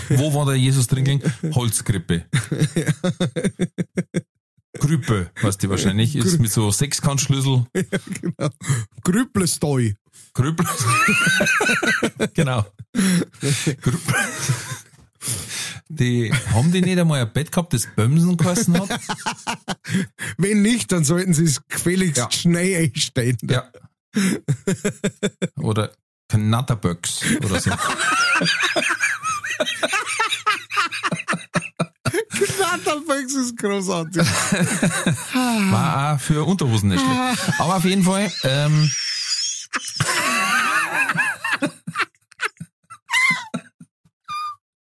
wo war der Jesus drin gelegen? Holzgrippe. Grüppe, weißt du wahrscheinlich, ist mit so Sechskantschlüssel. Genau. Grüblesteu. Grüppel. genau. Grüppel. Die, haben die nicht einmal ein Bett gehabt, das Bömsen geheißen hat? Wenn nicht, dann sollten sie es gefälligst Ja. schnell einstellen. Ja. Oder Knatterböcks oder so. Knatterböcks ist großartig. War auch für Unterhosen nicht schlecht. Aber auf jeden Fall, ähm,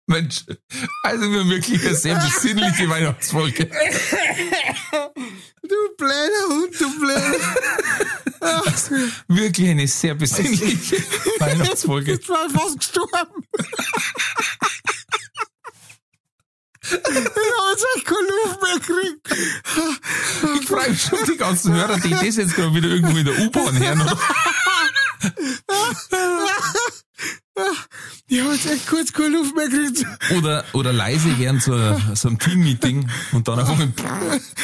Mensch, also wir wirklich eine sehr besinnliche Weihnachtsfolge. Du blöder Hund, du blöder. Wirklich eine sehr besinnliche Weihnachtsfolge. Ich war fast gestorben. Keine Luft mehr gekriegt. Ich freue mich schon die ganzen Hörer, die das jetzt gerade wieder irgendwo in der U-Bahn hören. Oder? Ich habe jetzt echt kurz keine Luft mehr gekriegt. Oder, oder leise während so, so einem Team-Meeting und dann einfach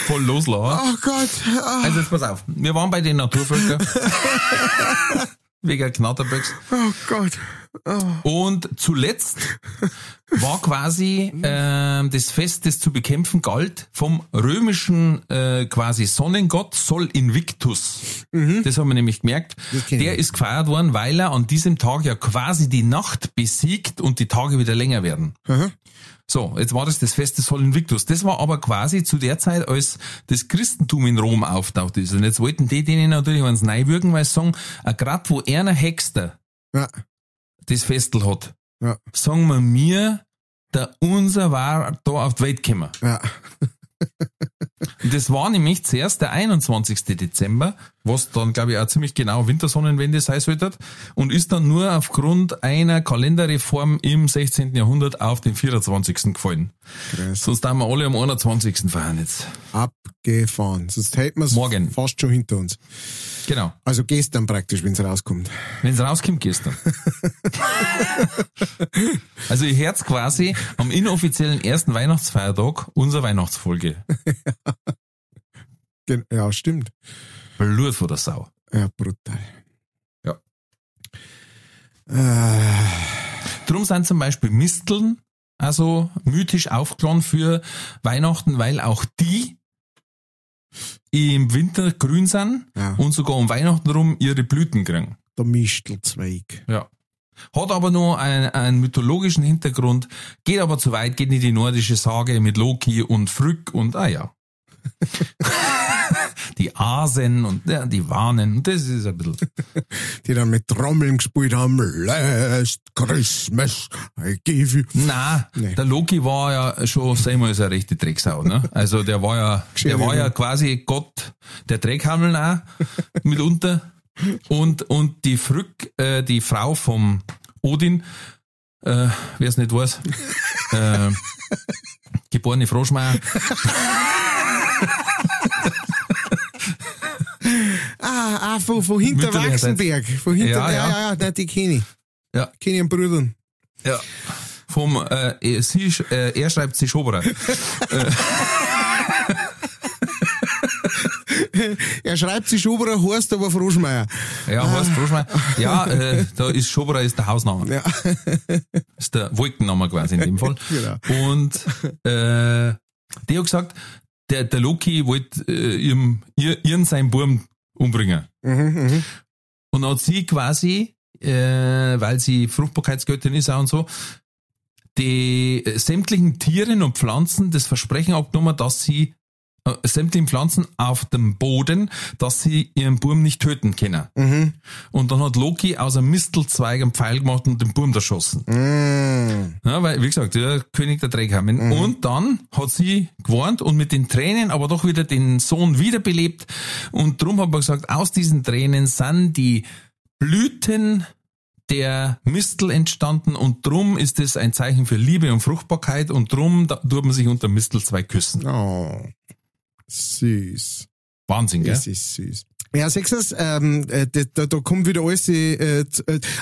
voll loslaufen. Oh Gott. Also jetzt pass auf, wir waren bei den Naturvölkern. Wegen Knatterböcks. Oh Gott. Und zuletzt war quasi äh, das Fest, das zu bekämpfen galt, vom römischen äh, quasi Sonnengott Sol Invictus. Das haben wir nämlich gemerkt. Der ist gefeiert worden, weil er an diesem Tag ja quasi die Nacht besiegt und die Tage wieder länger werden. So, jetzt war das das Fest des Sol Invictus. Das war aber quasi zu der Zeit, als das Christentum in Rom auftaucht ist. Und jetzt wollten die denen natürlich eins neiwürgen, weil sie sagen, grad wo einer Hexter Ja, das Festel hat, ja, sagen wir mir, der unser war da auf die Welt gekommen. ja. Das war nämlich zuerst der 21. Dezember, was dann, glaube ich, auch ziemlich genau Wintersonnenwende sein sollte, und ist dann nur aufgrund einer Kalenderreform im 16. Jahrhundert auf den 24. gefallen. Krass. Sonst haben wir alle am 21. feiern jetzt. Abgefahren. Sonst hätten wir es Morgen. fast schon hinter uns. Genau. Also gestern praktisch, wenn es rauskommt. Wenn es rauskommt gestern. also ich hört's quasi am inoffiziellen ersten Weihnachtsfeiertag unserer Weihnachtsfolge. Ja, stimmt. Blut vor der Sau. Ja, brutal. Ja. Äh, Drum sind zum Beispiel Misteln also mythisch aufgeladen für Weihnachten, weil auch die im Winter grün sind Ja. und sogar um Weihnachten rum ihre Blüten kriegen. der Mistelzweig. Ja. Hat aber noch einen, einen mythologischen Hintergrund, geht aber zu weit, geht in die nordische Sage mit Loki und Frück und ah ja. die Asen und ja, die Warnen, das ist ein bisschen. Die dann mit Trommeln gespielt haben. Last Christmas, I give you. Na, Nee. der Loki war ja schon seinmal so eine rechte Drecksau, ne? Also der war ja, der war ja quasi Gott der Dreckhammel auch mitunter. Und, und die Frück, äh, die Frau vom Odin, äh, wer es nicht weiß, äh, geborene Froschmeier, Ah, ah, von, von hinter. Wachsenberg. Von hinter, Ja, ja, ja. ja, nein, die kenne ich. ja, Kenne ich einen Brüdern. ja. Vom, äh, sie, sch- äh, er schreibt sich Schoberer. Er schreibt sich Schoberer, heißt aber Froschmeier. Ja, heißt Froschmeier. Ja, äh, da ist Schoberer ist der Hausname. Ja. ist der Wolkenname quasi in dem Fall. Genau. Und äh, die hat gesagt, der, der Loki wollte äh, ihrem, ihr, ihren seinen Burm umbringen. Mhm, mhm. Und dann hat sie quasi, äh, weil sie Fruchtbarkeitsgöttin ist auch und so, die äh, sämtlichen Tieren und Pflanzen das Versprechen abgenommen, dass sie äh, sämtlichen Pflanzen auf dem Boden, dass sie ihren Burm nicht töten können. Mhm. Und dann hat Loki aus einem Mistelzweig einen Pfeil gemacht und den Burm erschossen. Mm. Ja, weil, wie gesagt, der König der Dreckhammer. Und dann hat sie gewarnt und mit den Tränen aber doch wieder den Sohn wiederbelebt. Und drum hat man gesagt, aus diesen Tränen sind die Blüten der Mistel entstanden und drum ist es ein Zeichen für Liebe und Fruchtbarkeit und drum da, tut man sich unter Mistelzweig küssen. Oh. Süß. Wahnsinn, gell? Das ist süß. Ja, Sechsers, ähm, äh, da, da, da kommt wieder alles, äh, äh,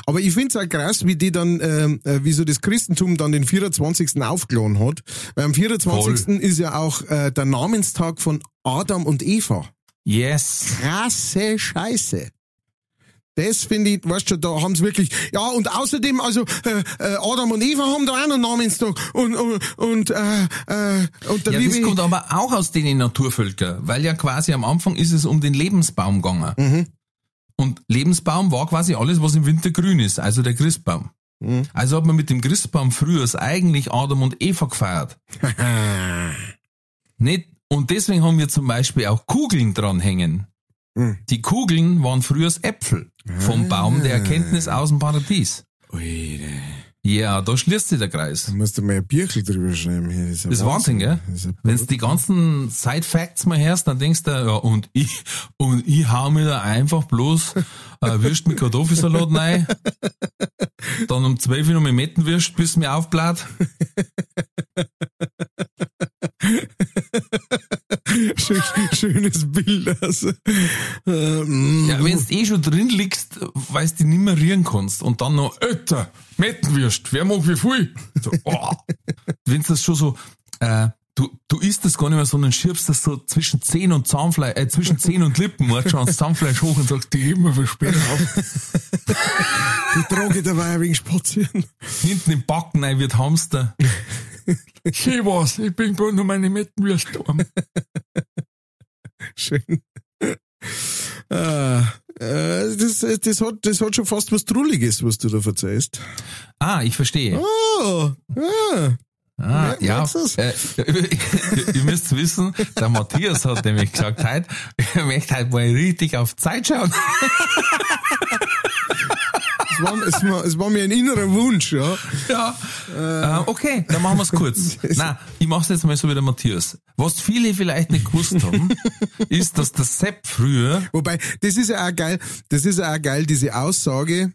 aber ich find's auch krass, wie die dann, ähm, äh, wie so das Christentum dann den 24. aufgeladen hat. Weil am 24. ist ja auch äh, der Namenstag von Adam und Eva. Yes. Krasse Scheiße. Das finde ich, weißt du, da haben's wirklich, ja, und außerdem, also, äh, äh, Adam und Eva haben da auch noch einen Namenstag und, und, und, äh, äh, und der Ja, das kommt aber auch aus den Naturvölkern, weil ja quasi am Anfang ist es um den Lebensbaum gegangen. Mhm. Und Lebensbaum war quasi alles, was im Winter grün ist, also der Christbaum. Mhm. Also hat man mit dem Christbaum früher eigentlich Adam und Eva gefeiert. Nicht? Und deswegen haben wir zum Beispiel auch Kugeln dranhängen. Mhm. Die Kugeln waren früher Äpfel vom Baum der Erkenntnis aus dem Paradies. Alter. Ja, da schließt sich der Kreis. Da musst du mal ein Bierchen drüber schreiben. Hier. Das ist, Das ist Wahnsinn, gell? Wenn du die ganzen Side-Facts mal hörst, dann denkst du, ja, und ich, und ich hau mir da einfach bloß äh, Würst mit Kartoffelsalat rein, dann um 12 Uhr noch mit Mettenwürst, bis mir aufbläht. Schön, schönes Bild. Also. Ähm, Ja, wenn du eh schon drin liegst, weil du nicht mehr rühren kannst und dann noch, Alter, Mettenwürst, wer mag wie viel? So, oh. Wenn das schon so, äh, du, du isst das gar nicht mehr, sondern schiebst das so zwischen Zehen und Zahnfleisch, äh, zwischen Zehen und Lippen, machst schon das Zahnfleisch hoch und sagst, die heben wir für später auf. Die trage dabei ein wenig spazieren. Hinten im Backen rein wird Hamster. Schön was, ich bin gerade noch meine Mettenwürste arm. Schön. Ah, äh, das, das, hat, das hat schon fast was Trulliges, was du da verzeihst. Ah, ich verstehe. Oh, ah. Ah, Ja, äh, ihr müsst wissen, der Matthias hat nämlich gesagt, heute, ich möchte heute mal richtig auf Zeit schauen. Es, war, es, war, es war mir ein innerer Wunsch, ja. Ja. Äh, okay, dann machen wir es kurz. Nein, ich mache es jetzt mal so wie der Matthias. Was viele vielleicht nicht gewusst haben, ist, dass der Sepp früher, Wobei, das ist ja auch geil, das ist ja auch geil, diese Aussage,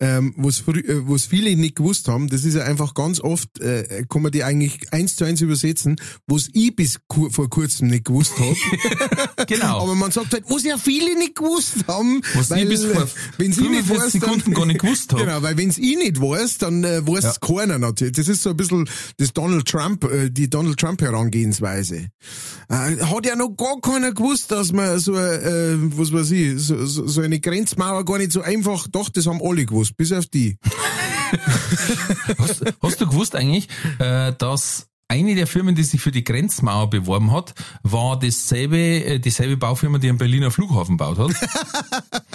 ähm, was, äh, was viele nicht gewusst haben, das ist ja einfach ganz oft, äh, kann man die eigentlich eins zu eins übersetzen, was ich bis ku vor kurzem nicht gewusst habe. genau, Aber man sagt halt, was ja viele nicht gewusst haben. Was ich bis vor wenn's ich nicht 45 weiß, Sekunden gar nicht gewusst hab. Genau, weil wenn's ich nicht weiß, dann äh, weiß es keiner natürlich. Das ist so ein bisschen das Donald Trump, äh, die Donald Trump Herangehensweise. Äh, hat ja noch gar keiner gewusst, dass man so, äh, was weiß ich, so, so, so eine Grenzmauer gar nicht so einfach, doch, das haben alle gewusst, bis auf die. hast, hast du gewusst eigentlich, äh, dass eine der Firmen, die sich für die Grenzmauer beworben hat, war dasselbe, äh, dieselbe Baufirma, die einen Berliner Flughafen baut hat?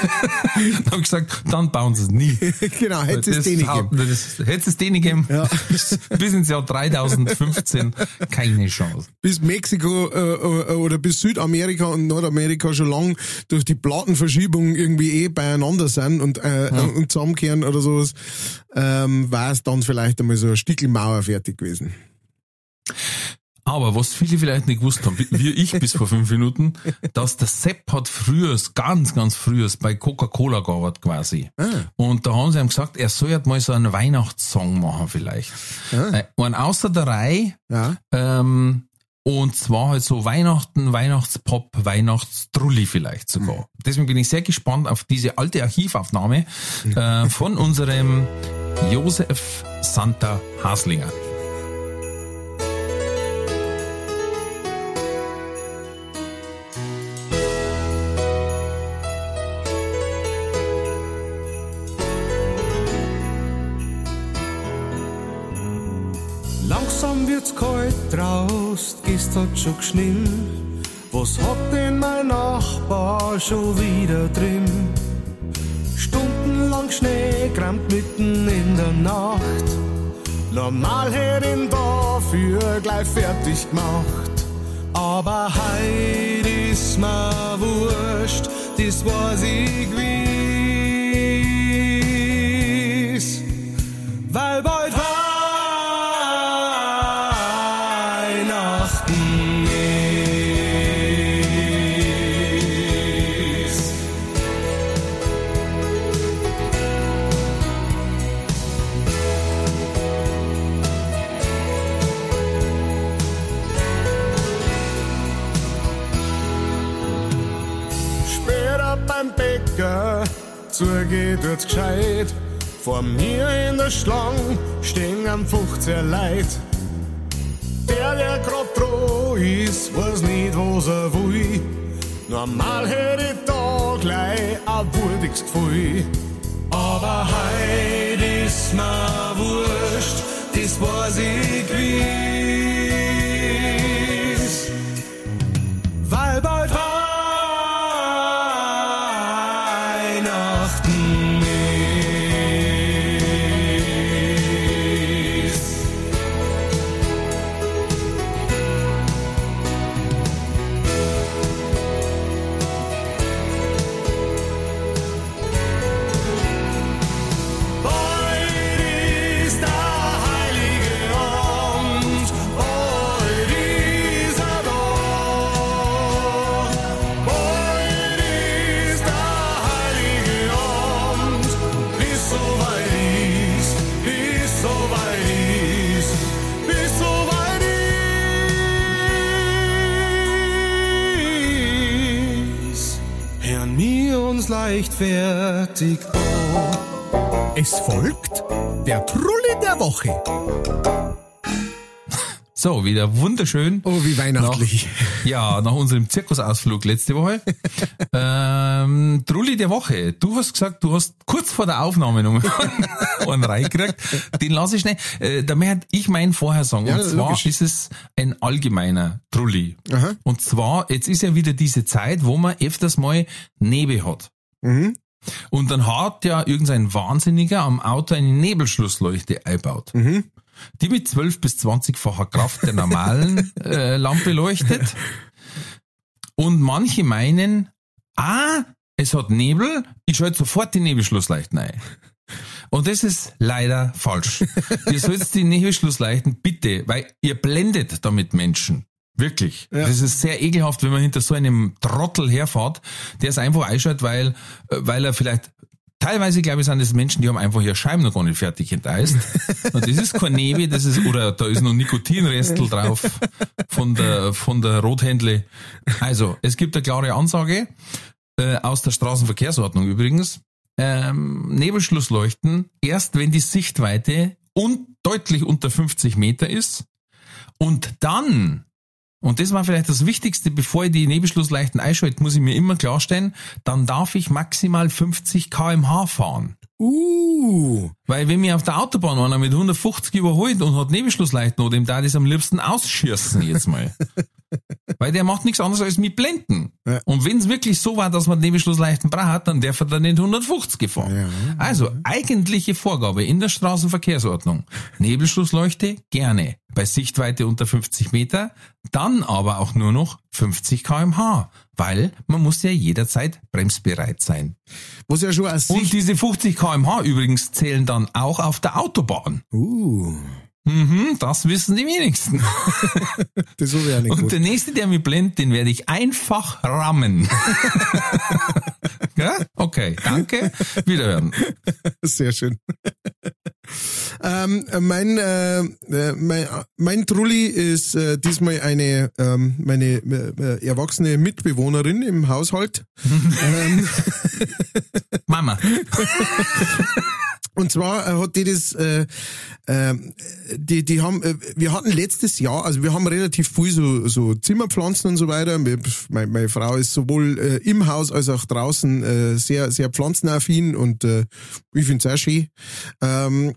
dann habe ich gesagt, dann bauen sie es nie. genau, hätte es den nicht gegeben. hätte es den nicht gegeben, bis, bis ins Jahr 3015 keine Chance. bis Mexiko äh, äh, oder bis Südamerika und Nordamerika schon lang durch die Plattenverschiebung irgendwie eh beieinander sind und, äh, und zusammenkehren oder sowas, ähm, war es dann vielleicht einmal so eine Stickelmauer fertig gewesen. Aber was viele vielleicht nicht gewusst haben, wie- ich bis vor fünf Minuten, dass der Sepp hat früher, ganz, ganz früher bei Coca-Cola gearbeitet quasi. Und da haben sie ihm gesagt, er soll halt mal so einen Weihnachtssong machen vielleicht. Äh, Und außer der Reihe, Ja. ähm, und zwar halt so Weihnachten, Weihnachtspop, Weihnachtstrulli vielleicht sogar. Deswegen bin ich sehr gespannt auf diese alte Archivaufnahme äh, von unserem Josef Santa Haslinger. Draus, gehst hat schon geschnien. Was hat denn mein Nachbar schon wieder drin? Stundenlang Schnee krammt mitten in der Nacht. Normal hätt ihn dafür gleich fertig gemacht. Aber heut ist mir wurscht, das weiß ich gewiss. Vor mir in der Schlange stehen am 15 Leid. Der, der grad droh ist, weiß nicht, was er will. Normal hätte ich da gleich ein wurdiges Gefühl. Aber heut ist mir wurscht, das weiß ich gewiss. An. Es folgt der Trulli der Woche. So, wieder wunderschön. Oh, wie weihnachtlich. Nach, ja, nach unserem Zirkusausflug letzte Woche. ähm, Trulli der Woche. Du hast gesagt, du hast kurz vor der Aufnahme noch einen reingekriegt. Den lasse ich nicht. Äh, da möchte ich meinen vorher sagen. Ja, Und zwar logisch. ist es ein allgemeiner Trulli. Aha. Und zwar, jetzt ist ja wieder diese Zeit, wo man öfters mal Nebel hat. Mhm. Und dann hat ja irgendein Wahnsinniger am Auto eine Nebelschlussleuchte eingebaut. Mhm. Die mit 12 bis 20-facher Kraft der normalen äh, Lampe leuchtet. Und manche meinen, ah, es hat Nebel, ich schalte sofort die Nebelschlussleuchten ein. Und das ist leider falsch. ihr sollt die Nebelschlussleuchten bitte, weil ihr blendet damit Menschen. Wirklich. Ja. Das ist sehr ekelhaft, wenn man hinter so einem Trottel herfährt, der es einfach einschaltet, weil, weil er vielleicht Teilweise, glaube ich, sind das Menschen, die haben einfach ihre Scheiben noch gar nicht fertig enteist. Und das ist kein Nebel, das ist, oder da ist noch Nikotinrestel drauf von der, von der Rothändle. Also, es gibt eine klare Ansage, äh, aus der Straßenverkehrsordnung übrigens. Ähm, Nebelschlussleuchten, erst wenn die Sichtweite un deutlich unter 50 Meter ist und dann und das war vielleicht das Wichtigste, bevor ich die Nebelschlussleuchten einschalte, muss ich mir immer klarstellen, dann darf ich maximal 50 kmh fahren. Uh. Weil wenn mir auf der Autobahn einer mit 150 überholt und hat Nebelschlussleuchten oder dem da das am liebsten ausschießen jetzt mal. Weil der macht nichts anderes als mit blenden. Ja. Und wenn es wirklich so war, dass man Nebelschlussleuchten braucht, dann darf er dann nicht 150 fahren. Ja. Also eigentliche Vorgabe in der Straßenverkehrsordnung. Nebelschlussleuchte gerne bei Sichtweite unter 50 Meter, dann aber auch nur noch 50 kmh, weil man muss ja jederzeit bremsbereit sein. Was ja schon Und Sicht. diese 50 kmh übrigens zählen dann auch auf der Autobahn. Uh. Mhm, das wissen die wenigsten. Das ich auch nicht Und gewusst. der nächste, der mich blendet, den werde ich einfach rammen. ja? Okay, danke. Wiederhören. Sehr schön. Ähm, mein, äh, äh, mein, mein Trulli ist äh, diesmal eine ähm, meine äh, äh, erwachsene Mitbewohnerin im Haushalt. ähm, Mama. und zwar äh, hat die das, äh, äh, die, die haben, äh, wir hatten letztes Jahr, also wir haben relativ viel so, so Zimmerpflanzen und so weiter. Wir- Meine, meine Frau ist sowohl äh, im Haus als auch draußen äh, sehr, sehr pflanzenaffin und äh, ich finde es auch schön. Ähm,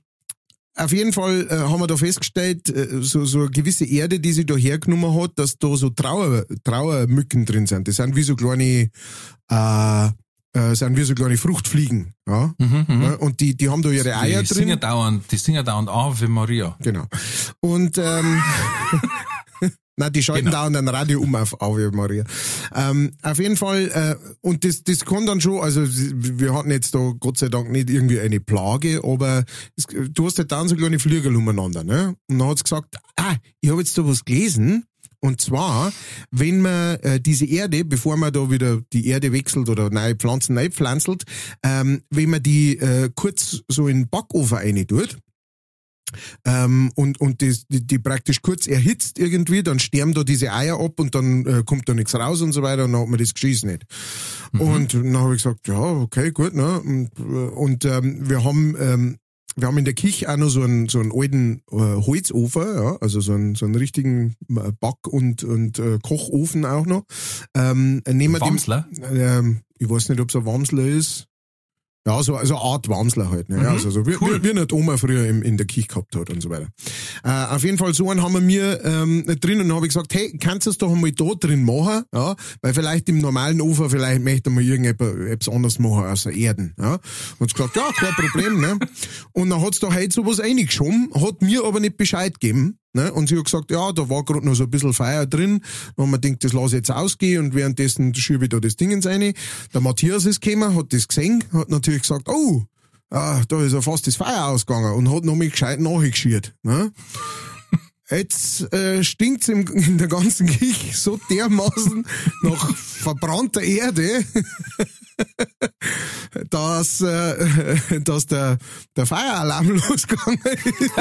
auf jeden Fall äh, haben wir da festgestellt, äh, so, so eine gewisse Erde, die sie da hergenommen hat, dass da so Trauer, Trauermücken drin sind. Das sind wie so kleine, äh, äh, sind wie so kleine Fruchtfliegen. Ja? Ja, Und die, die haben da ihre Eier Mhm, die drin. singen dauernd, die singen dauernd Ave Maria. Genau. Und ähm, Nein, die schalten Genau. dauernd ein Radio um auf Ave Maria. Ähm, auf jeden Fall, äh, und das, das kann dann schon, also wir hatten jetzt da Gott sei Dank nicht irgendwie eine Plage, aber es, du hast halt dann so kleine Flügel umeinander, ne? Und dann hat's gesagt, ah, ich habe jetzt da was gelesen, und zwar, wenn man äh, diese Erde, bevor man da wieder die Erde wechselt oder neue Pflanzen neu pflanzelt, ähm, wenn man die äh, kurz so in den Backofen rein tut, ähm, und, und die, die, die praktisch kurz erhitzt irgendwie, dann sterben da diese Eier ab und dann äh, kommt da nichts raus und so weiter und dann hat man das Geschieß nicht. Und dann habe ich gesagt, ja, okay, gut, ne? Und, äh, und ähm, wir haben ähm, wir haben in der Küche auch noch so einen, so einen alten äh, Holzofen, ja, also so einen, so einen richtigen äh, Back- und, und äh, Kochofen auch noch. Ähm, nehmen wir die- Wamsler? ähm, ich weiß nicht, ob es ein Wamsler ist. Ja, so also eine Art Wamsler halt. Ne? Mhm, Also so wie, cool. wie, wie eine Oma früher im, in der Küche gehabt hat und so weiter. Äh, auf jeden Fall so einen haben wir mir ähm, drin und dann habe ich gesagt, hey, kannst du es doch einmal da drin machen? Ja, weil vielleicht im normalen Ofen vielleicht möchte man irgendetwas anderes machen außer Erden. Ja? Und sie gesagt, ja, kein Problem. ne? Und dann hat's da heute sowas reingeschoben, hat mir aber nicht Bescheid gegeben. Ne? Und sie hat gesagt, ja, da war gerade noch so ein bisschen Feuer drin. Haben wir gedacht, das lasse ich jetzt ausgehen und währenddessen schiebe ich da das Ding ins rein. Der Matthias ist gekommen, hat das gesehen, hat natürlich gesagt, oh, ah, da ist ja fast das Feuer ausgegangen und hat noch mal gescheit nachgeschiert. Ne? Jetzt äh, stinkt's im, in der ganzen Küche so dermaßen nach verbrannter Erde, dass, äh, dass der, der Feueralarm losgegangen ist.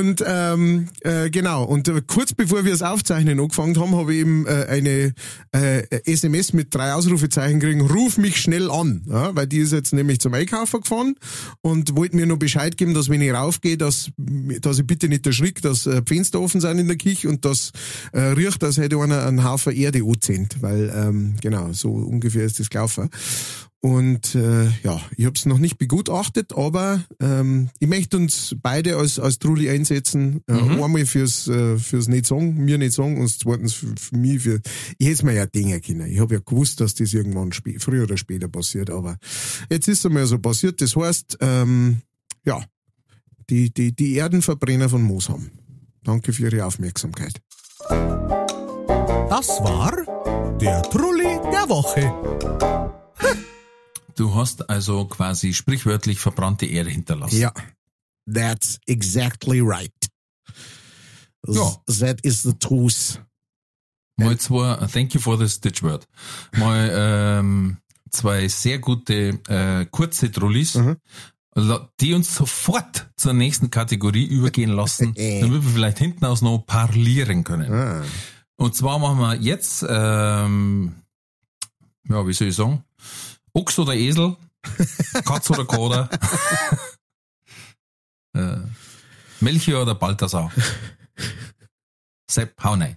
Und ähm, äh, genau, und äh, kurz bevor wir das Aufzeichnen angefangen haben, habe ich eben äh, eine äh, SMS mit drei Ausrufezeichen gekriegt, ruf mich schnell an, ja, weil die ist jetzt nämlich zum Einkaufen gefahren und wollte mir noch Bescheid geben, dass wenn ich raufgehe, dass, dass ich bitte nicht erschrick, dass äh, Fenster offen sind in der Küche und dass äh, riecht, als hätte einer einen Haufen Erde angezündet, weil ähm, genau, so ungefähr ist das gelaufen. Und äh, ja, ich habe es noch nicht begutachtet, aber ähm, ich möchte uns beide als, als Trulli einsetzen. Äh, Mhm. Einmal fürs, äh, fürs nicht sagen, mir nicht sagen und zweitens für, für mich. Für, ich hätte mir ja Dinge können. Ich habe ja gewusst, dass das irgendwann spä früher oder später passiert, aber jetzt ist es einmal so passiert. Das heißt, ähm, ja, die, die, die Erdenverbrenner von Moosham. Danke für Ihre Aufmerksamkeit. Das war der Trulli der Woche. Du hast also quasi sprichwörtlich verbrannte Erde hinterlassen. Ja, that's exactly right. Ja. That is the truth. Mal zwei, thank you for the stitch word. Mal ähm, zwei sehr gute äh, kurze Trullis, Mhm. die uns sofort zur nächsten Kategorie übergehen lassen, damit wir vielleicht hinten aus noch parlieren können. Ah. Und zwar machen wir jetzt, ähm, ja, wie soll ich sagen, Ochs oder Esel, Katz oder Koder, äh, Melchior oder Balthasar. Sepp, hau rein.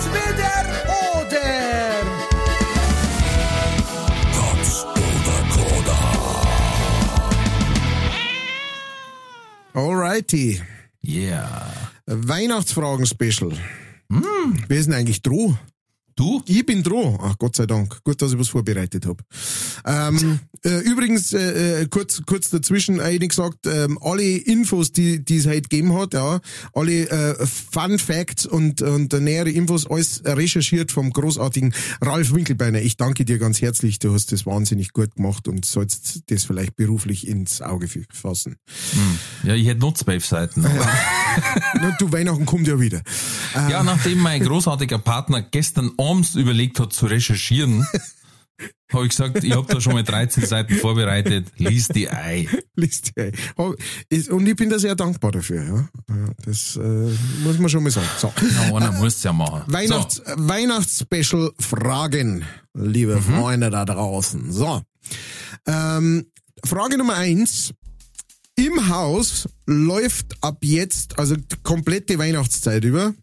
Entweder oder. Katz oder Koda. Alrighty. Yeah. Weihnachtsfragen-Special. Wer ist denn eigentlich droh? Du? Ich bin droh. Ach, Gott sei Dank. Gut, dass ich was vorbereitet habe. Ähm, äh, übrigens, äh, äh, kurz, kurz dazwischen, äh, ich gesagt, ähm, alle Infos, die, die es heute gegeben hat, ja, alle äh, Fun Facts und, und nähere Infos, alles recherchiert vom großartigen Ralf Winkelbeiner. Ich danke dir ganz herzlich. Du hast das wahnsinnig gut gemacht und sollst das vielleicht beruflich ins Auge fassen. Ja, ich hätte noch zwölf Seiten. du, Weihnachten kommt ja wieder. Ja, nachdem mein großartiger Partner gestern abends überlegt hat zu recherchieren, habe ich gesagt, ich habe da schon mal 13 Seiten vorbereitet, lies die Ei. Ey. Hab- ist- Und ich bin da sehr dankbar dafür. Ja. Das äh, muss man schon mal sagen. So. Ja, einer muss es ja machen. Weihnachts So, Weihnachtsspecial Fragen, liebe Mhm. Freunde da draußen. So. Ähm, Frage Nummer eins. Im Haus läuft ab jetzt, also die komplette Weihnachtszeit über,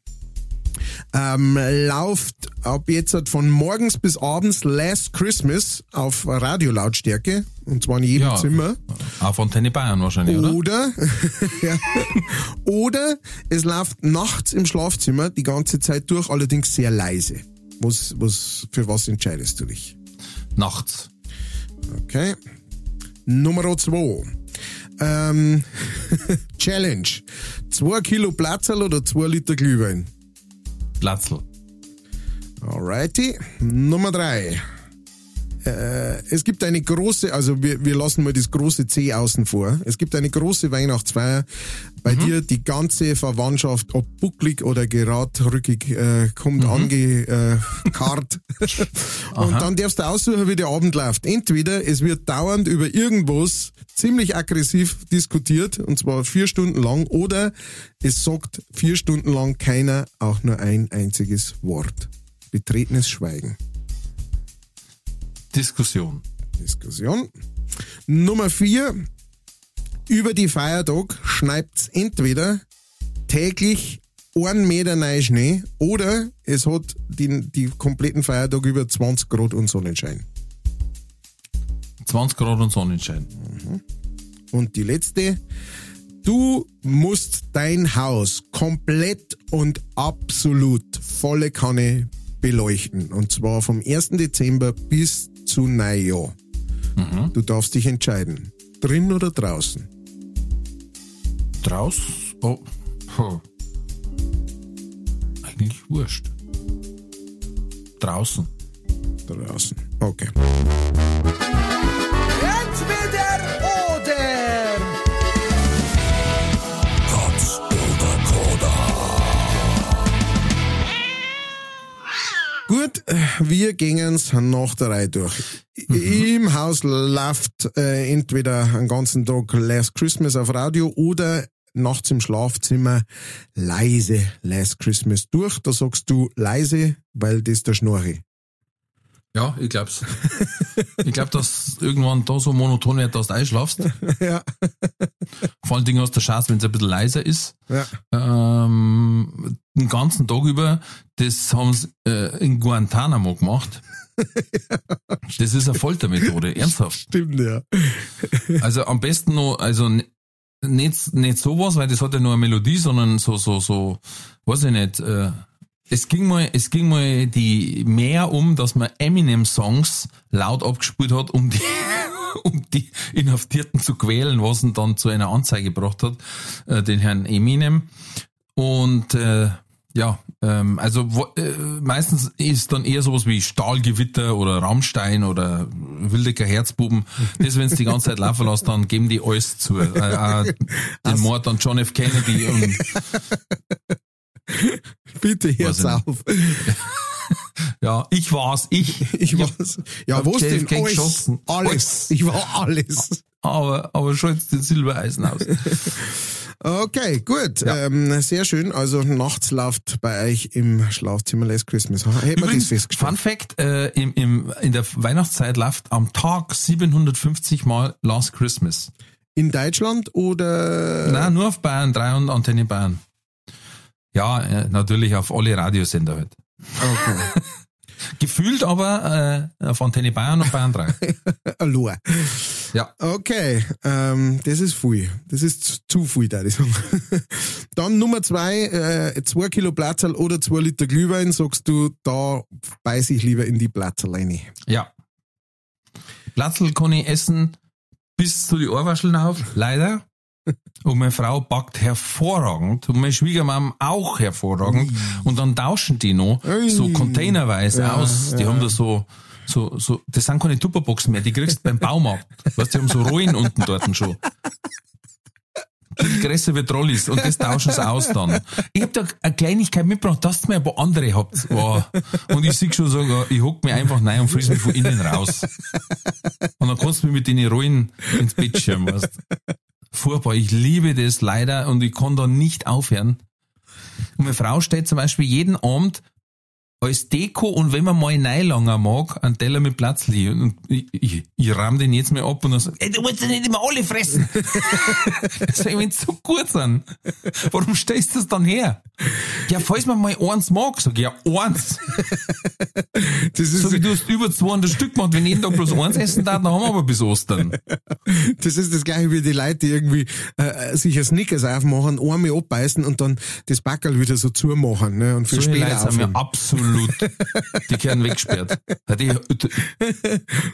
ähm, läuft ab jetzt halt von morgens bis abends Last Christmas auf Radiolautstärke, und zwar in jedem Ja. Zimmer. auf Antenne Bayern wahrscheinlich, oder? Oder, ja, oder es läuft nachts im Schlafzimmer die ganze Zeit durch, allerdings sehr leise. Was, was, für was entscheidest du dich? Nachts. Okay. Nummer zwei. Ähm, Challenge. Zwei Kilo Platzerl oder zwei Liter Glühwein? Platzl. Alrighty. Nummer drei. Äh, es gibt eine große, also wir, wir lassen mal das große C außen vor. Es gibt eine große Weihnachtsfeier. Bei dir die ganze Verwandtschaft, ob bucklig oder geradrückig, äh, kommt angekarrt. Und dann darfst du aussuchen, wie der Abend läuft. Entweder es wird dauernd über irgendwas ziemlich aggressiv diskutiert, und zwar vier Stunden lang, oder es sagt vier Stunden lang keiner auch nur ein einziges Wort. Betretenes Schweigen. Diskussion. Diskussion. Nummer vier. Über die Feiertag schneit's entweder täglich einen Meter neu Schnee oder es hat die, die kompletten Feiertag über 20 Grad und Sonnenschein. 20 Grad und Sonnenschein. Und die letzte. Du musst dein Haus komplett und absolut volle Kanne beleuchten. Und zwar vom 1. Dezember bis zu Neujahr. Du darfst dich entscheiden. Drin oder draußen? Draus? Oh. Puh. Eigentlich wurscht. Draußen. Draußen. Okay. Gut, wir gingen's nach der Reihe durch. Im Haus läuft äh, entweder einen ganzen Tag Last Christmas auf Radio oder nachts im Schlafzimmer leise Last Christmas durch. Da sagst du leise, weil das der Schnorri. Ja, ich glaub's. ich glaub, dass irgendwann da so monoton wird, dass du einschlafst. ja. Vor allen Dingen hast du Chance, wenn es ein bisschen leiser ist. Ja. Ähm, den ganzen Tag über, das haben sie äh, in Guantanamo gemacht. Das ist eine Foltermethode, ernsthaft. Stimmt, ja. Also am besten noch, also nicht, nicht sowas, weil das hat ja nur eine Melodie, sondern so, so, so, weiß ich nicht, äh, es ging mal, es ging mal die mehr um, dass man Eminem-Songs laut abgespielt hat, um die, um die Inhaftierten zu quälen, was ihn dann zu einer Anzeige gebracht hat, äh, den Herrn Eminem. Und äh, ja, ähm, also wo, äh, meistens ist dann eher sowas wie Stahlgewitter oder Rammstein oder Wildecker Herzbuben. Das, wenn es die ganze Zeit laufen lässt, dann geben die alles zu. Äh, äh, den Mord an John F. Kennedy und Bitte hör's auf. ja, ich war's, ich. Ich war's. Ja, hab was denn? Alles. geschossen. Alles. Alles. Ich war alles. Aber, aber schalt's den Silbereisen aus. Okay, gut. Ja. Ähm, sehr schön. Also nachts läuft bei euch im Schlafzimmer Last Christmas. Hätten wir das festgestellt. Fun Fact, äh, im, im, in der Weihnachtszeit läuft am Tag 750 Mal Last Christmas. In Deutschland oder? Nein, nur auf Bayern 3 und Antenne Bayern. Ja, äh, natürlich auf alle Radiosender halt. Okay. Gefühlt aber äh, auf Antenne Bayern und Bayern 3. Hallo. Ja. Okay, ähm, das ist viel. Das ist zu- viel, da ich sagen. Dann Nummer zwei, äh, zwei Kilo Platzerl oder zwei Liter Glühwein, sagst du, da beiß ich lieber in die Platzerl rein. Ja. Platzl kann ich essen bis zu die Ohrwascheln auf, leider. Und meine Frau backt hervorragend und meine Schwiegermam auch hervorragend. Und dann tauschen die noch so containerweise Ja, aus. Die ja. haben da so, so, so, das sind keine Tupperboxen mehr, die kriegst du beim Baumarkt. Weißt du, die haben so Rollen unten dort schon. Die größer wie Trolleys und das tauschen sie aus dann. Ich hab da eine Kleinigkeit mitgebracht, dass ihr mir ein paar andere habt. Wow. Und ich sehe schon so, ich hock mir einfach rein und friss mich von innen raus. Und dann kannst du mich mit den Rollen ins Bett schirmen, weißt. Furchtbar, ich liebe das leider und ich kann da nicht aufhören. Und meine Frau steht zum Beispiel jeden Abend als Deko und wenn man mal Neilanger mag, einen Teller mit Platzli und ich, ich, ich ramm den jetzt mal ab und dann sag, ey, du musst ja nicht immer alle fressen. Ich, wenn's so gut sind, warum stellst du das dann her? Ja, falls man mal eins mag, sag ich, ja, eins. Das ist, Sag ich, du hast über 200 Stück gemacht, wenn jeden Tag bloß eins essen darf, dann haben wir aber bis Ostern. das ist das gleiche wie die Leute, die irgendwie äh, sich ein Snickers aufmachen, einmal abbeißen und dann das Backerl wieder so zumachen ne, und für Solche später Leute sind mir aufheben. absolut, die werden weggesperrt. Die,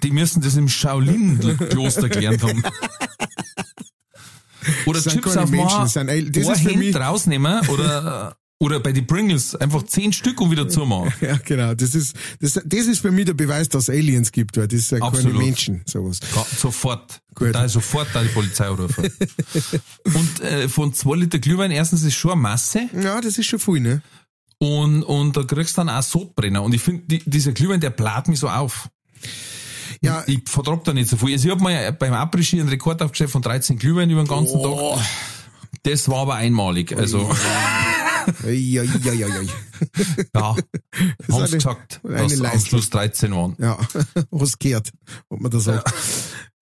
die müssen das im Shaolin-Kloster gelernt haben. Oder Chips keine auf Menschen, sind das ist für mich- rausnehmen oder, oder bei den Pringles einfach zehn Stück und wieder zumachen. Ja, genau. Das ist, das, das ist für mich der Beweis, dass es Aliens gibt, weil das sind keine Absolut. Menschen, sowas. Ja, sofort. Gut. Da ist sofort da die Polizei rufen. und äh, von zwei Liter Glühwein, erstens ist schon eine Masse. Ja, das ist schon viel, ne? Und, und da kriegst du dann auch Sodbrenner. Und ich finde, die, dieser Glühwein, der bläht mich so auf. Ja, Ich vertrag da nicht so viel. Also ich habe mal beim Après-Ski einen Rekord aufgestellt von 13 Glühwein über den ganzen Oh. Tag. Das war aber einmalig. Also, ja, ja, ja, ja. ja, haben sie gesagt, eine dass am. Schluss 13 waren. Ja, hast gehört, ob man das sagt.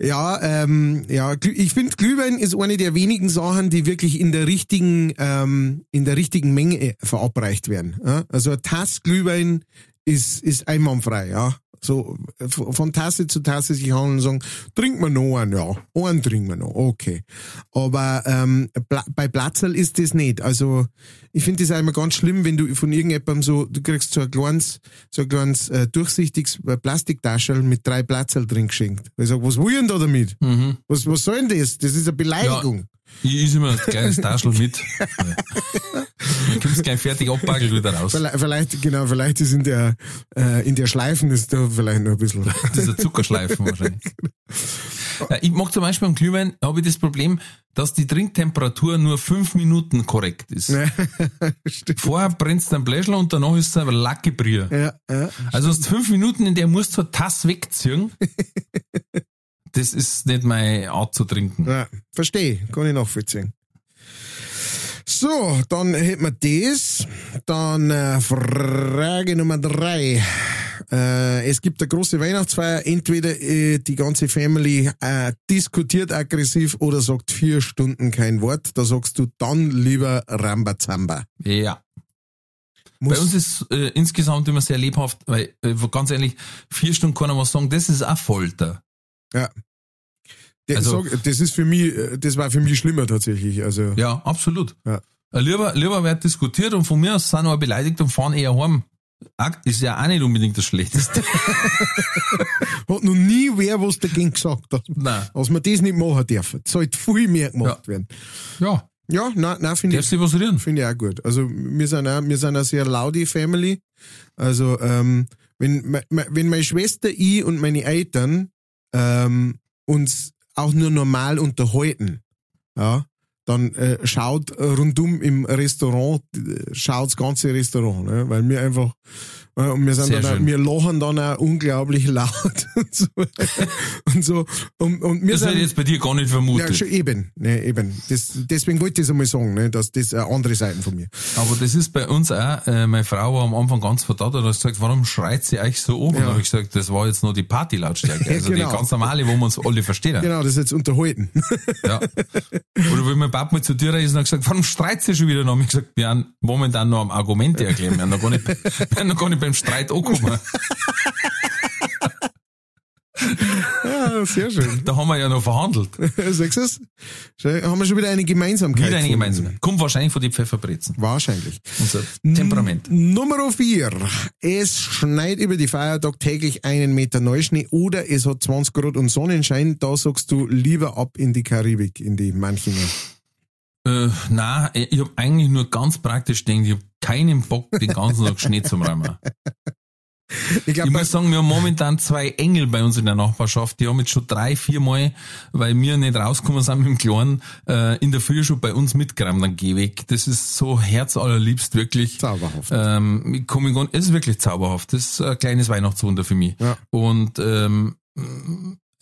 Ja, ähm, ja, ich finde Glühwein ist eine der wenigen Sachen, die wirklich in der richtigen, ähm, in der richtigen Menge verabreicht werden. Ja? Also ein Tass Glühwein ist, ist einwandfrei, ja. So von Tasse zu Tasse sich handeln und sagen, trink mal noch einen, ja, einen trinken wir noch, okay. Aber ähm, bei Platzerl ist das nicht. Also ich finde das einmal ganz schlimm, wenn du von irgendjemandem so, du kriegst so ein kleines, so ein kleines äh, durchsichtiges äh, Plastiktaschel mit drei Platzerl drin geschenkt. Ich sag, was will ich denn da damit? Mhm. Was, was soll denn das? Das ist eine Beleidigung. Ich is immer ein kleines Taschel mit. Dann kommst gleich fertig abbaggelt wieder raus. Vielleicht, genau, vielleicht ist in der, äh, in der Schleifen ist da vielleicht noch ein bisschen. Dieser Zuckerschleifen wahrscheinlich. Äh, Ich mag zum Beispiel am Glühwein, habe ich das Problem, dass die Trinktemperatur nur fünf Minuten korrekt ist. Vorher brennst du ein Bläschel und danach ist es aber Lackebrier. Ja, ja. Also hast fünf Minuten, in der musst du eine Tasse wegziehen. Das ist nicht meine Art zu trinken. Ja, verstehe, kann ich nachvollziehen. So, dann hätten wir das. Dann äh, Frage Nummer drei. Äh, es gibt eine große Weihnachtsfeier. Entweder äh, die ganze Family äh, diskutiert aggressiv oder sagt vier Stunden kein Wort. Da sagst du dann lieber Rambazamba. Ja. Muss, Bei uns ist äh, insgesamt immer sehr lebhaft, weil, äh, ganz ehrlich, vier Stunden kann man was sagen, das ist auch Folter. Ja. Der, also- sag, das ist für mich, äh, das war für mich schlimmer tatsächlich. Also Ja, absolut. Ja. Äh, Lieber, lieber wird diskutiert und von mir aus sind wir beleidigt und fahren eher heim. Ist ja auch nicht unbedingt das Schlechteste. hat noch nie wer was dagegen gesagt, dass, Nein. dass man das nicht machen dürfen. Es sollte viel mehr gemacht werden. Ja, Ja, nein, nein, finde ich. was rühren? Finde ich auch gut. Also wir sind auch, wir sind eine sehr laute Family. Also ähm, wenn, wenn meine Schwester, ich und meine Eltern ähm, uns auch nur normal unterhalten, ja, dann äh, schaut rundum im Restaurant, äh, schaut das ganze Restaurant, ne? weil wir einfach, und wir sind Sehr dann auch, wir lachen dann auch unglaublich laut und so. und so. Und, und wir Das hätte sind, ich jetzt bei dir gar nicht ja, vermutet. schon eben, ne, eben. Das, deswegen wollte ich das einmal sagen, ne, dass das äh, andere Seiten von mir. Aber das ist bei uns auch, äh, meine Frau war am Anfang ganz verdammt und hat gesagt, warum schreit sie euch so um? Und Ja. dann habe ich gesagt, das war jetzt nur die Partylautstärke. Also Genau. die ganz normale, wo wir uns alle verstehen. Genau, das ist jetzt unterhalten. Ja. Oder wenn mein Papa mal zu dir ist und hat gesagt, warum streit sie schon wieder noch? Und ich gesagt, wir haben momentan noch am Argumente erklären. Wir haben noch gar nicht, wir haben noch gar nicht beim Streit angekommen. ja, sehr schön. Da haben wir ja noch verhandelt. Sagst du es? Haben wir schon wieder eine Gemeinsamkeit. Wieder eine gemeinsame. Kommt wahrscheinlich von den Pfefferbrezen. Wahrscheinlich. Unser Temperament. Nummer vier. Es schneit über die Feiertag täglich einen Meter Neuschnee oder es hat 20 Grad und Sonnenschein. Da sagst du lieber ab in die Karibik, in die Manchinger. Äh, nein, ich habe eigentlich nur ganz praktisch gedacht, ich habe keinen Bock, den ganzen Tag Schnee zu räumen. Ich Ich glaube, muss sagen, wir haben momentan zwei Engel bei uns in der Nachbarschaft. Die haben jetzt schon drei, vier Mal, weil wir nicht rausgekommen sind mit dem Kleinen, äh, in der Früh schon bei uns mitgerammt, dann geh weg. Das ist so herzallerliebst, wirklich. zauberhaft. Ähm, ich komme es ist wirklich zauberhaft. Das ist ein kleines Weihnachtswunder für mich. Ja. Und ähm,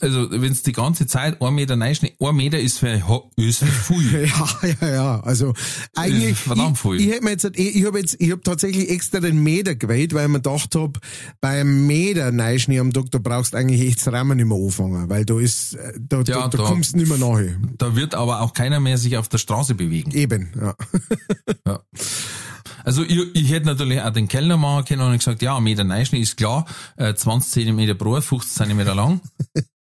also wenn es die ganze Zeit ein Meter reinschneit, ein Meter ist für, ist viel. Ja, ja, ja. Also eigentlich, verdammt ich, viel. ich, hätte mir jetzt, ich, ich habe jetzt, ich habe tatsächlich extra den Meter gewählt, weil ich mir gedacht hab, beim Meter Neuschnee am Tag, da brauchst du eigentlich echt das Rahmen nicht mehr anfangen, weil da ist, äh, da, da, Ja, da, da- kommst du nicht mehr nachher. Da wird aber auch keiner mehr sich auf der Straße bewegen. Eben, ja. Ja. Also ich, ich hätte natürlich auch den Kellner machen können und gesagt, ja, ein Meter Neuschnee ist klar, äh, 20 Zentimeter breit, 15 Zentimeter lang.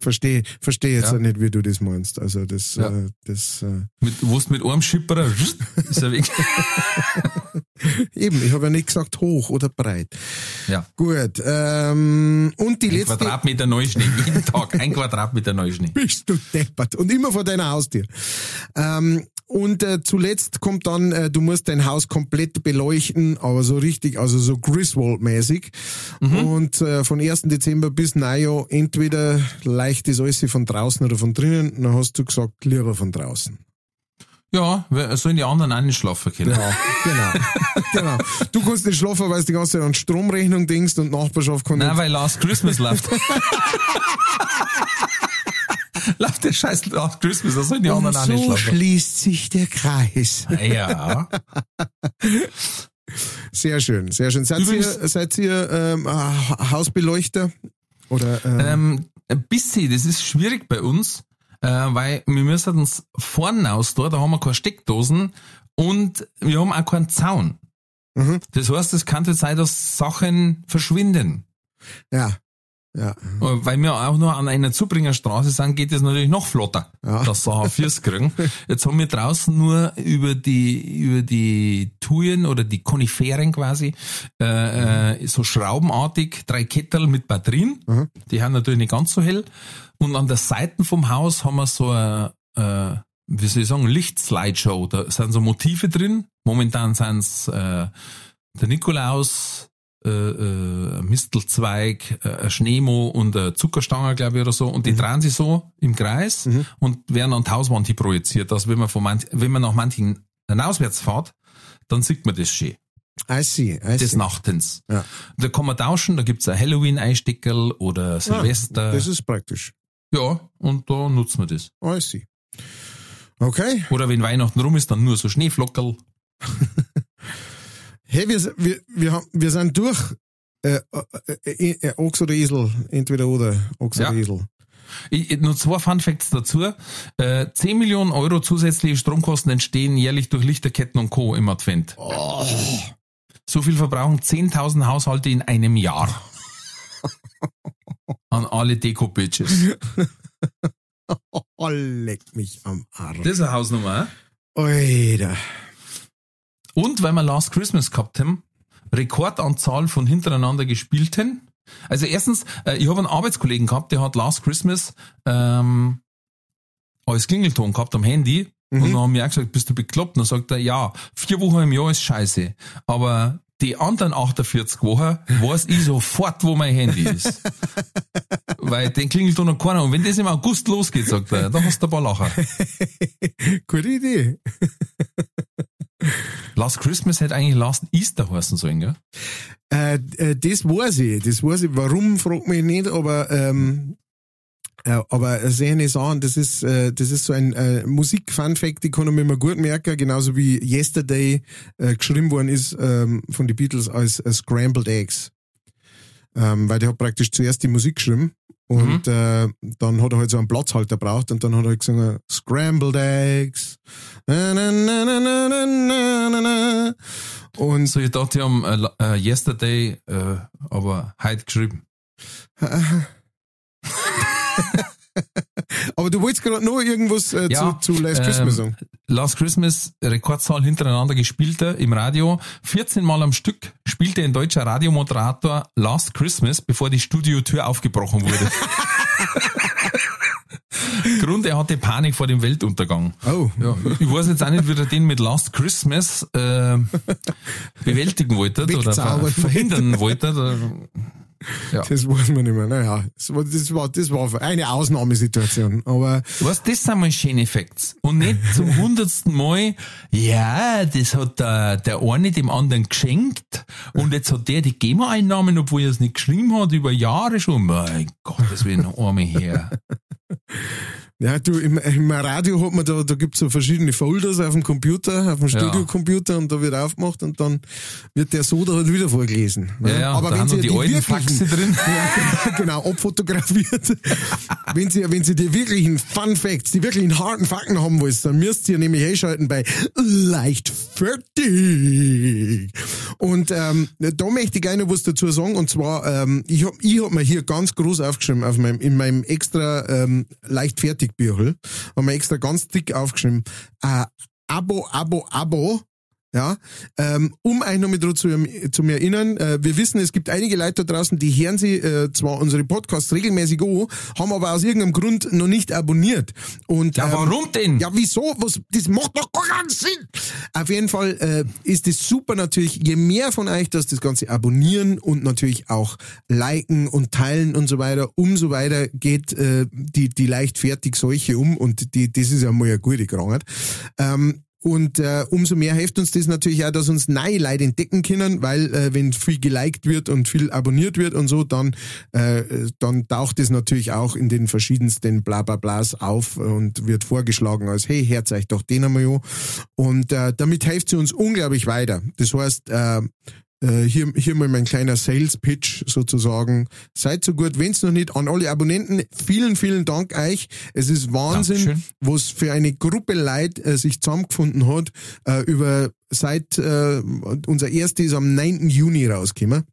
Verstehe, verstehe jetzt Ja. auch nicht, wie du das meinst. Also das, Ja. äh, das, äh, Mit, wo mit einem Schipperer ist er weg. eben, ich habe ja nicht gesagt hoch oder breit. Ja. Gut, ähm, und die Ein letzte, Quadratmeter Neuschnee, jeden Tag ein Quadratmeter Neuschnee. bist du deppert. Und immer vor deiner Haustür. Ähm, und äh, zuletzt kommt dann, äh, du musst dein Haus komplett beleuchten, aber so richtig, also so Griswold-mäßig. Und äh, von 1. Dezember bis Neujahr entweder leicht ist alles von draußen oder von drinnen. Dann hast du gesagt, lieber von draußen. Ja, sollen die anderen auch nicht schlafen können. Ja, genau. genau. Du kannst nicht schlafen, weil du die ganze Zeit an Stromrechnung denkst und Nachbarschaft kann Nein, weil Last Christmas läuft. läuft der scheiß Last Christmas, da sollen die Und anderen auch nicht so schlafen. schließt sich der Kreis. Ja. Sehr schön, sehr schön. Seid Übrigens- ihr, seid ihr ähm, Ha- Hausbeleuchter? Oder ähm, Ähm, ein bisschen, das ist schwierig bei uns, äh, weil wir müssen uns vorne aus da, da haben wir keine Steckdosen und wir haben auch keinen Zaun. Mhm. Das heißt, es kann jetzt sein, dass Sachen verschwinden. ja, ja, Äh, Weil wir auch nur an einer Zubringerstraße sind, geht es natürlich noch flotter, Ja. dass Sachen Fürs kriegen. Jetzt haben wir draußen nur über die, über die Tuyen oder die Koniferen quasi, äh, äh, so schraubenartig, drei Kettel mit Batterien. Mhm. Die haben natürlich nicht ganz so hell. Und an der Seite vom Haus haben wir so eine, äh, wie soll ich sagen, Lichtslideshow. Da sind so Motive drin. Momentan sind es äh, der Nikolaus, äh, äh, Mistelzweig, äh, ein Schneemo und eine Zuckerstange, glaube ich, oder so. Und die drehen sich so im Kreis und werden an die Hauswand hin projiziert. Also wenn man, von manch, wenn man nach manchen auswärts fährt, dann sieht man das schön. I see, I Des see. Nachtens. Ja. Da kann man tauschen, da gibt's ein Halloween-Eistickel oder Silvester. Das ist praktisch. ja, und da nutzen wir das. I see. Okay. Oder wenn Weihnachten rum ist, dann nur so Schneeflockerl. Hey, wir, wir, wir, haben, wir sind durch. Äh, äh, äh, äh, Ochs oder Esel, entweder oder, Ochs Ja. oder Esel. Ich, nur zwei Fun Facts dazu. Äh, 10 Millionen Euro zusätzliche Stromkosten entstehen jährlich durch Lichterketten und Co. im Advent. So viel verbrauchen 10.000 Haushalte in einem Jahr. An alle Deko-Bitches. Oh, leck mich am Arsch. Das ist eine Hausnummer. Alter. Und weil wir Last Christmas gehabt haben, Rekordanzahl von hintereinander gespielten. Also erstens, äh, ich habe einen Arbeitskollegen gehabt, der hat Last Christmas ähm, als Klingelton gehabt am Handy. Und dann haben wir auch gesagt, bist du bekloppt? Und dann sagt er, ja, vier Wochen im Jahr ist scheiße. Aber die anderen 48 Wochen weiß ich sofort, wo mein Handy ist. Weil den Klingelton noch keiner. Und wenn das im August losgeht, sagt er, dann hast du ein paar Lacher. Gute Idee. Last Christmas hätte eigentlich Last Easter heißen sollen, gell? Äh, äh, das weiß ich, das weiß ich. Warum, fragt mich nicht, aber, ähm, äh, aber sehe ich nicht an, das ist, äh, das ist so ein äh, Musik-Fun-Fact, die kann mir immer gut merken, genauso wie Yesterday äh, geschrieben worden ist ähm, von den Beatles als äh, Scrambled Eggs. Ähm, weil der hat praktisch zuerst die Musik geschrieben und äh, dann hat er halt so einen Platzhalter braucht und dann hat er halt gesungen Scrambled Eggs. Na, na, na, na, na, na, na. Und So, ich dachte, die haben äh, äh, Yesterday, äh, aber heute geschrieben. Aber du wolltest gerade noch irgendwas äh, Ja, zu, zu Last ähm, Christmas sagen. Last Christmas, Rekordzahl hintereinander gespielter im Radio. 14 Mal am Stück spielte ein deutscher Radiomoderator Last Christmas, bevor die Studiotür aufgebrochen wurde. Grund, er hatte Panik vor dem Weltuntergang. Oh, Ja, ich weiß jetzt auch nicht, wie er den mit Last Christmas äh, bewältigen wollte oder ver verhindern wollte. Da- das weiß man nicht mehr. Naja, das war, das war, das war eine Ausnahmesituation. Aber Was, das sind mal schöne Facts. Und nicht zum hundertsten Mal, ja, das hat der, der eine dem anderen geschenkt und jetzt hat der die GEMA-Einnahmen, obwohl er es nicht geschrieben hat, über Jahre schon. Mein Gott, das will noch einmal her. ja, du, im, im Radio hat man da, da gibt's so verschiedene Folders auf dem Computer, auf dem Ja. Studiocomputer und da wird aufgemacht und dann wird der so da halt wieder vorgelesen. ne? Ja, ja, Aber da wenn sie die, die alten Faxe drin. Ja, genau, abfotografiert. wenn Sie, wenn Sie die wirklichen Fun Facts, die wirklichen harten Fakten haben wollt, dann müsst ihr nämlich einschalten bei leicht fertig. Und ähm, da möchte ich gerne was dazu sagen. Und zwar, ähm, ich hab, ich hab mir hier ganz groß aufgeschrieben auf meinem, in meinem extra ähm, leicht fertig Büchel, haben wir extra ganz dick aufgeschrieben. Äh, Abo, Abo, Abo. Ja, ähm, um euch noch mal daran zu, zu mir erinnern, äh, wir wissen, es gibt einige Leute da draußen, die hören sie äh, zwar unsere Podcasts regelmäßig an, haben aber aus irgendeinem Grund noch nicht abonniert. Und, Ja, ähm, warum denn? ja, wieso? Was, das macht doch gar keinen Sinn. Auf jeden Fall äh, ist es super natürlich, je mehr von euch das das Ganze abonnieren und natürlich auch liken und teilen und so weiter, umso weiter geht äh, die, die leichtfertig solche um und die, das ist ja mal eine gute Krankheit. Ähm, und äh, umso mehr hilft uns das natürlich auch, dass uns neue Leute entdecken können, weil äh, wenn viel geliked wird und viel abonniert wird und so, dann, äh, dann taucht es natürlich auch in den verschiedensten Blablablas auf und wird vorgeschlagen als, hey, hört euch doch den einmal an. Und äh, damit hilft sie uns unglaublich weiter. Das heißt, äh, äh, hier, hier mal mein kleiner Sales-Pitch sozusagen. Seid so gut, wenn's noch nicht, an alle Abonnenten, vielen, vielen Dank euch. Es ist Wahnsinn, was für eine Gruppe Leute äh, sich zusammengefunden hat, äh, über seit äh, unser erste ist am 9. Juni rausgekommen.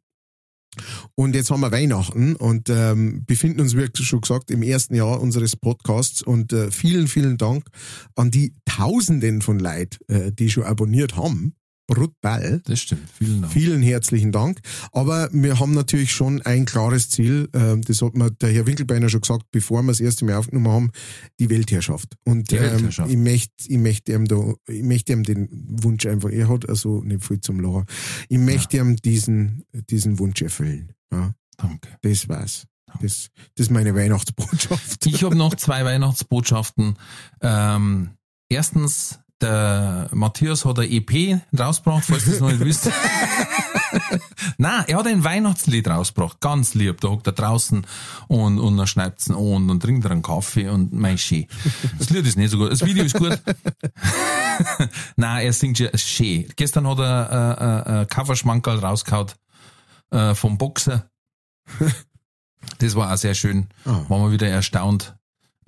Und jetzt haben wir Weihnachten und ähm, befinden uns, wie schon gesagt, im ersten Jahr unseres Podcasts. Und äh, vielen, vielen Dank an die Tausenden von Leuten, äh, die schon abonniert haben. Brutal. Das stimmt. Vielen Dank. Vielen herzlichen Dank. Aber wir haben natürlich schon ein klares Ziel. ähm, Das hat mir der Herr Winkelbeiner schon gesagt, bevor wir das erste Mal aufgenommen haben, die Weltherrschaft. Und Die Weltherrschaft. Ähm, ich möchte, ich möchte ihm da, ich möchte ihm den Wunsch einfach, er hat also nicht viel zum Lachen. Ich möchte ihm diesen, diesen Wunsch erfüllen. Ja, Danke. das war's. Das, das ist meine Weihnachtsbotschaft. Ich habe noch zwei Weihnachtsbotschaften. Ähm, erstens, der Matthias hat ein EP rausgebracht, falls ihr es noch nicht wisst. Nein, er hat ein Weihnachtslied rausgebracht, ganz lieb. Da hockt er draußen und, und er schneidet ihn an und dann trinkt er einen Kaffee und mein schön. Das Lied ist nicht so gut. Das Video ist gut. Nein, er singt ja schön. Gestern hat er äh, äh, äh, Coverschmankerl rausgehauen äh, vom Boxer. Das war auch sehr schön. Ah. Waren wir wieder erstaunt.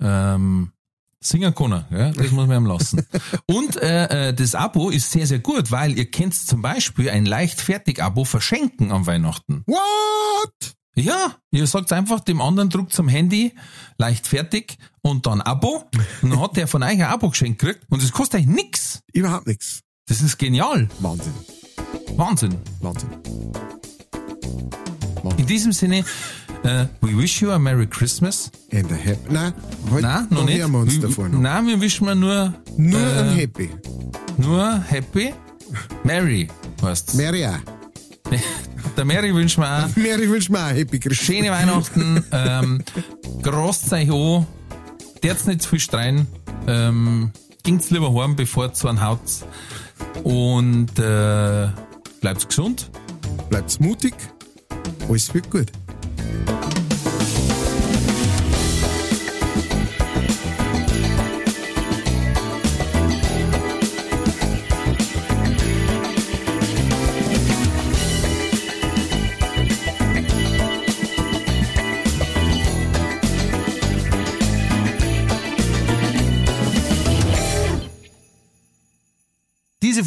Ähm, singen können, ja? das muss man ihm lassen. Und äh, äh, das Abo ist sehr, sehr gut, weil ihr könnt zum Beispiel ein Leichtfertig-Abo verschenken am Weihnachten. What? Ja, ihr sagt einfach dem anderen, druckt zum Handy, leichtfertig und dann Abo. Und dann hat der von euch ein Abo geschenkt gekriegt und es kostet euch nix. Überhaupt nichts. Das ist genial. Wahnsinn. Wahnsinn. Wahnsinn. In diesem Sinne, äh, we wish you a Merry Christmas. And a happy. Nein, heute Nein, noch nicht. wir uns Wir- davor noch. Nein, wir wünschen mir nur, Nur äh, ein Happy. nur Happy. Merry heißt's. Mary auch. Der Mary wünschen wir auch Mary wünscht mir auch Happy Christmas. schöne Weihnachten. ähm, Grosst euch an. Derz nicht zu viel streiten. Ähm, ging's lieber heim, bevor zu einem Haut. Und äh, bleibt gesund. Bleibt mutig. Alles wird gut. Diese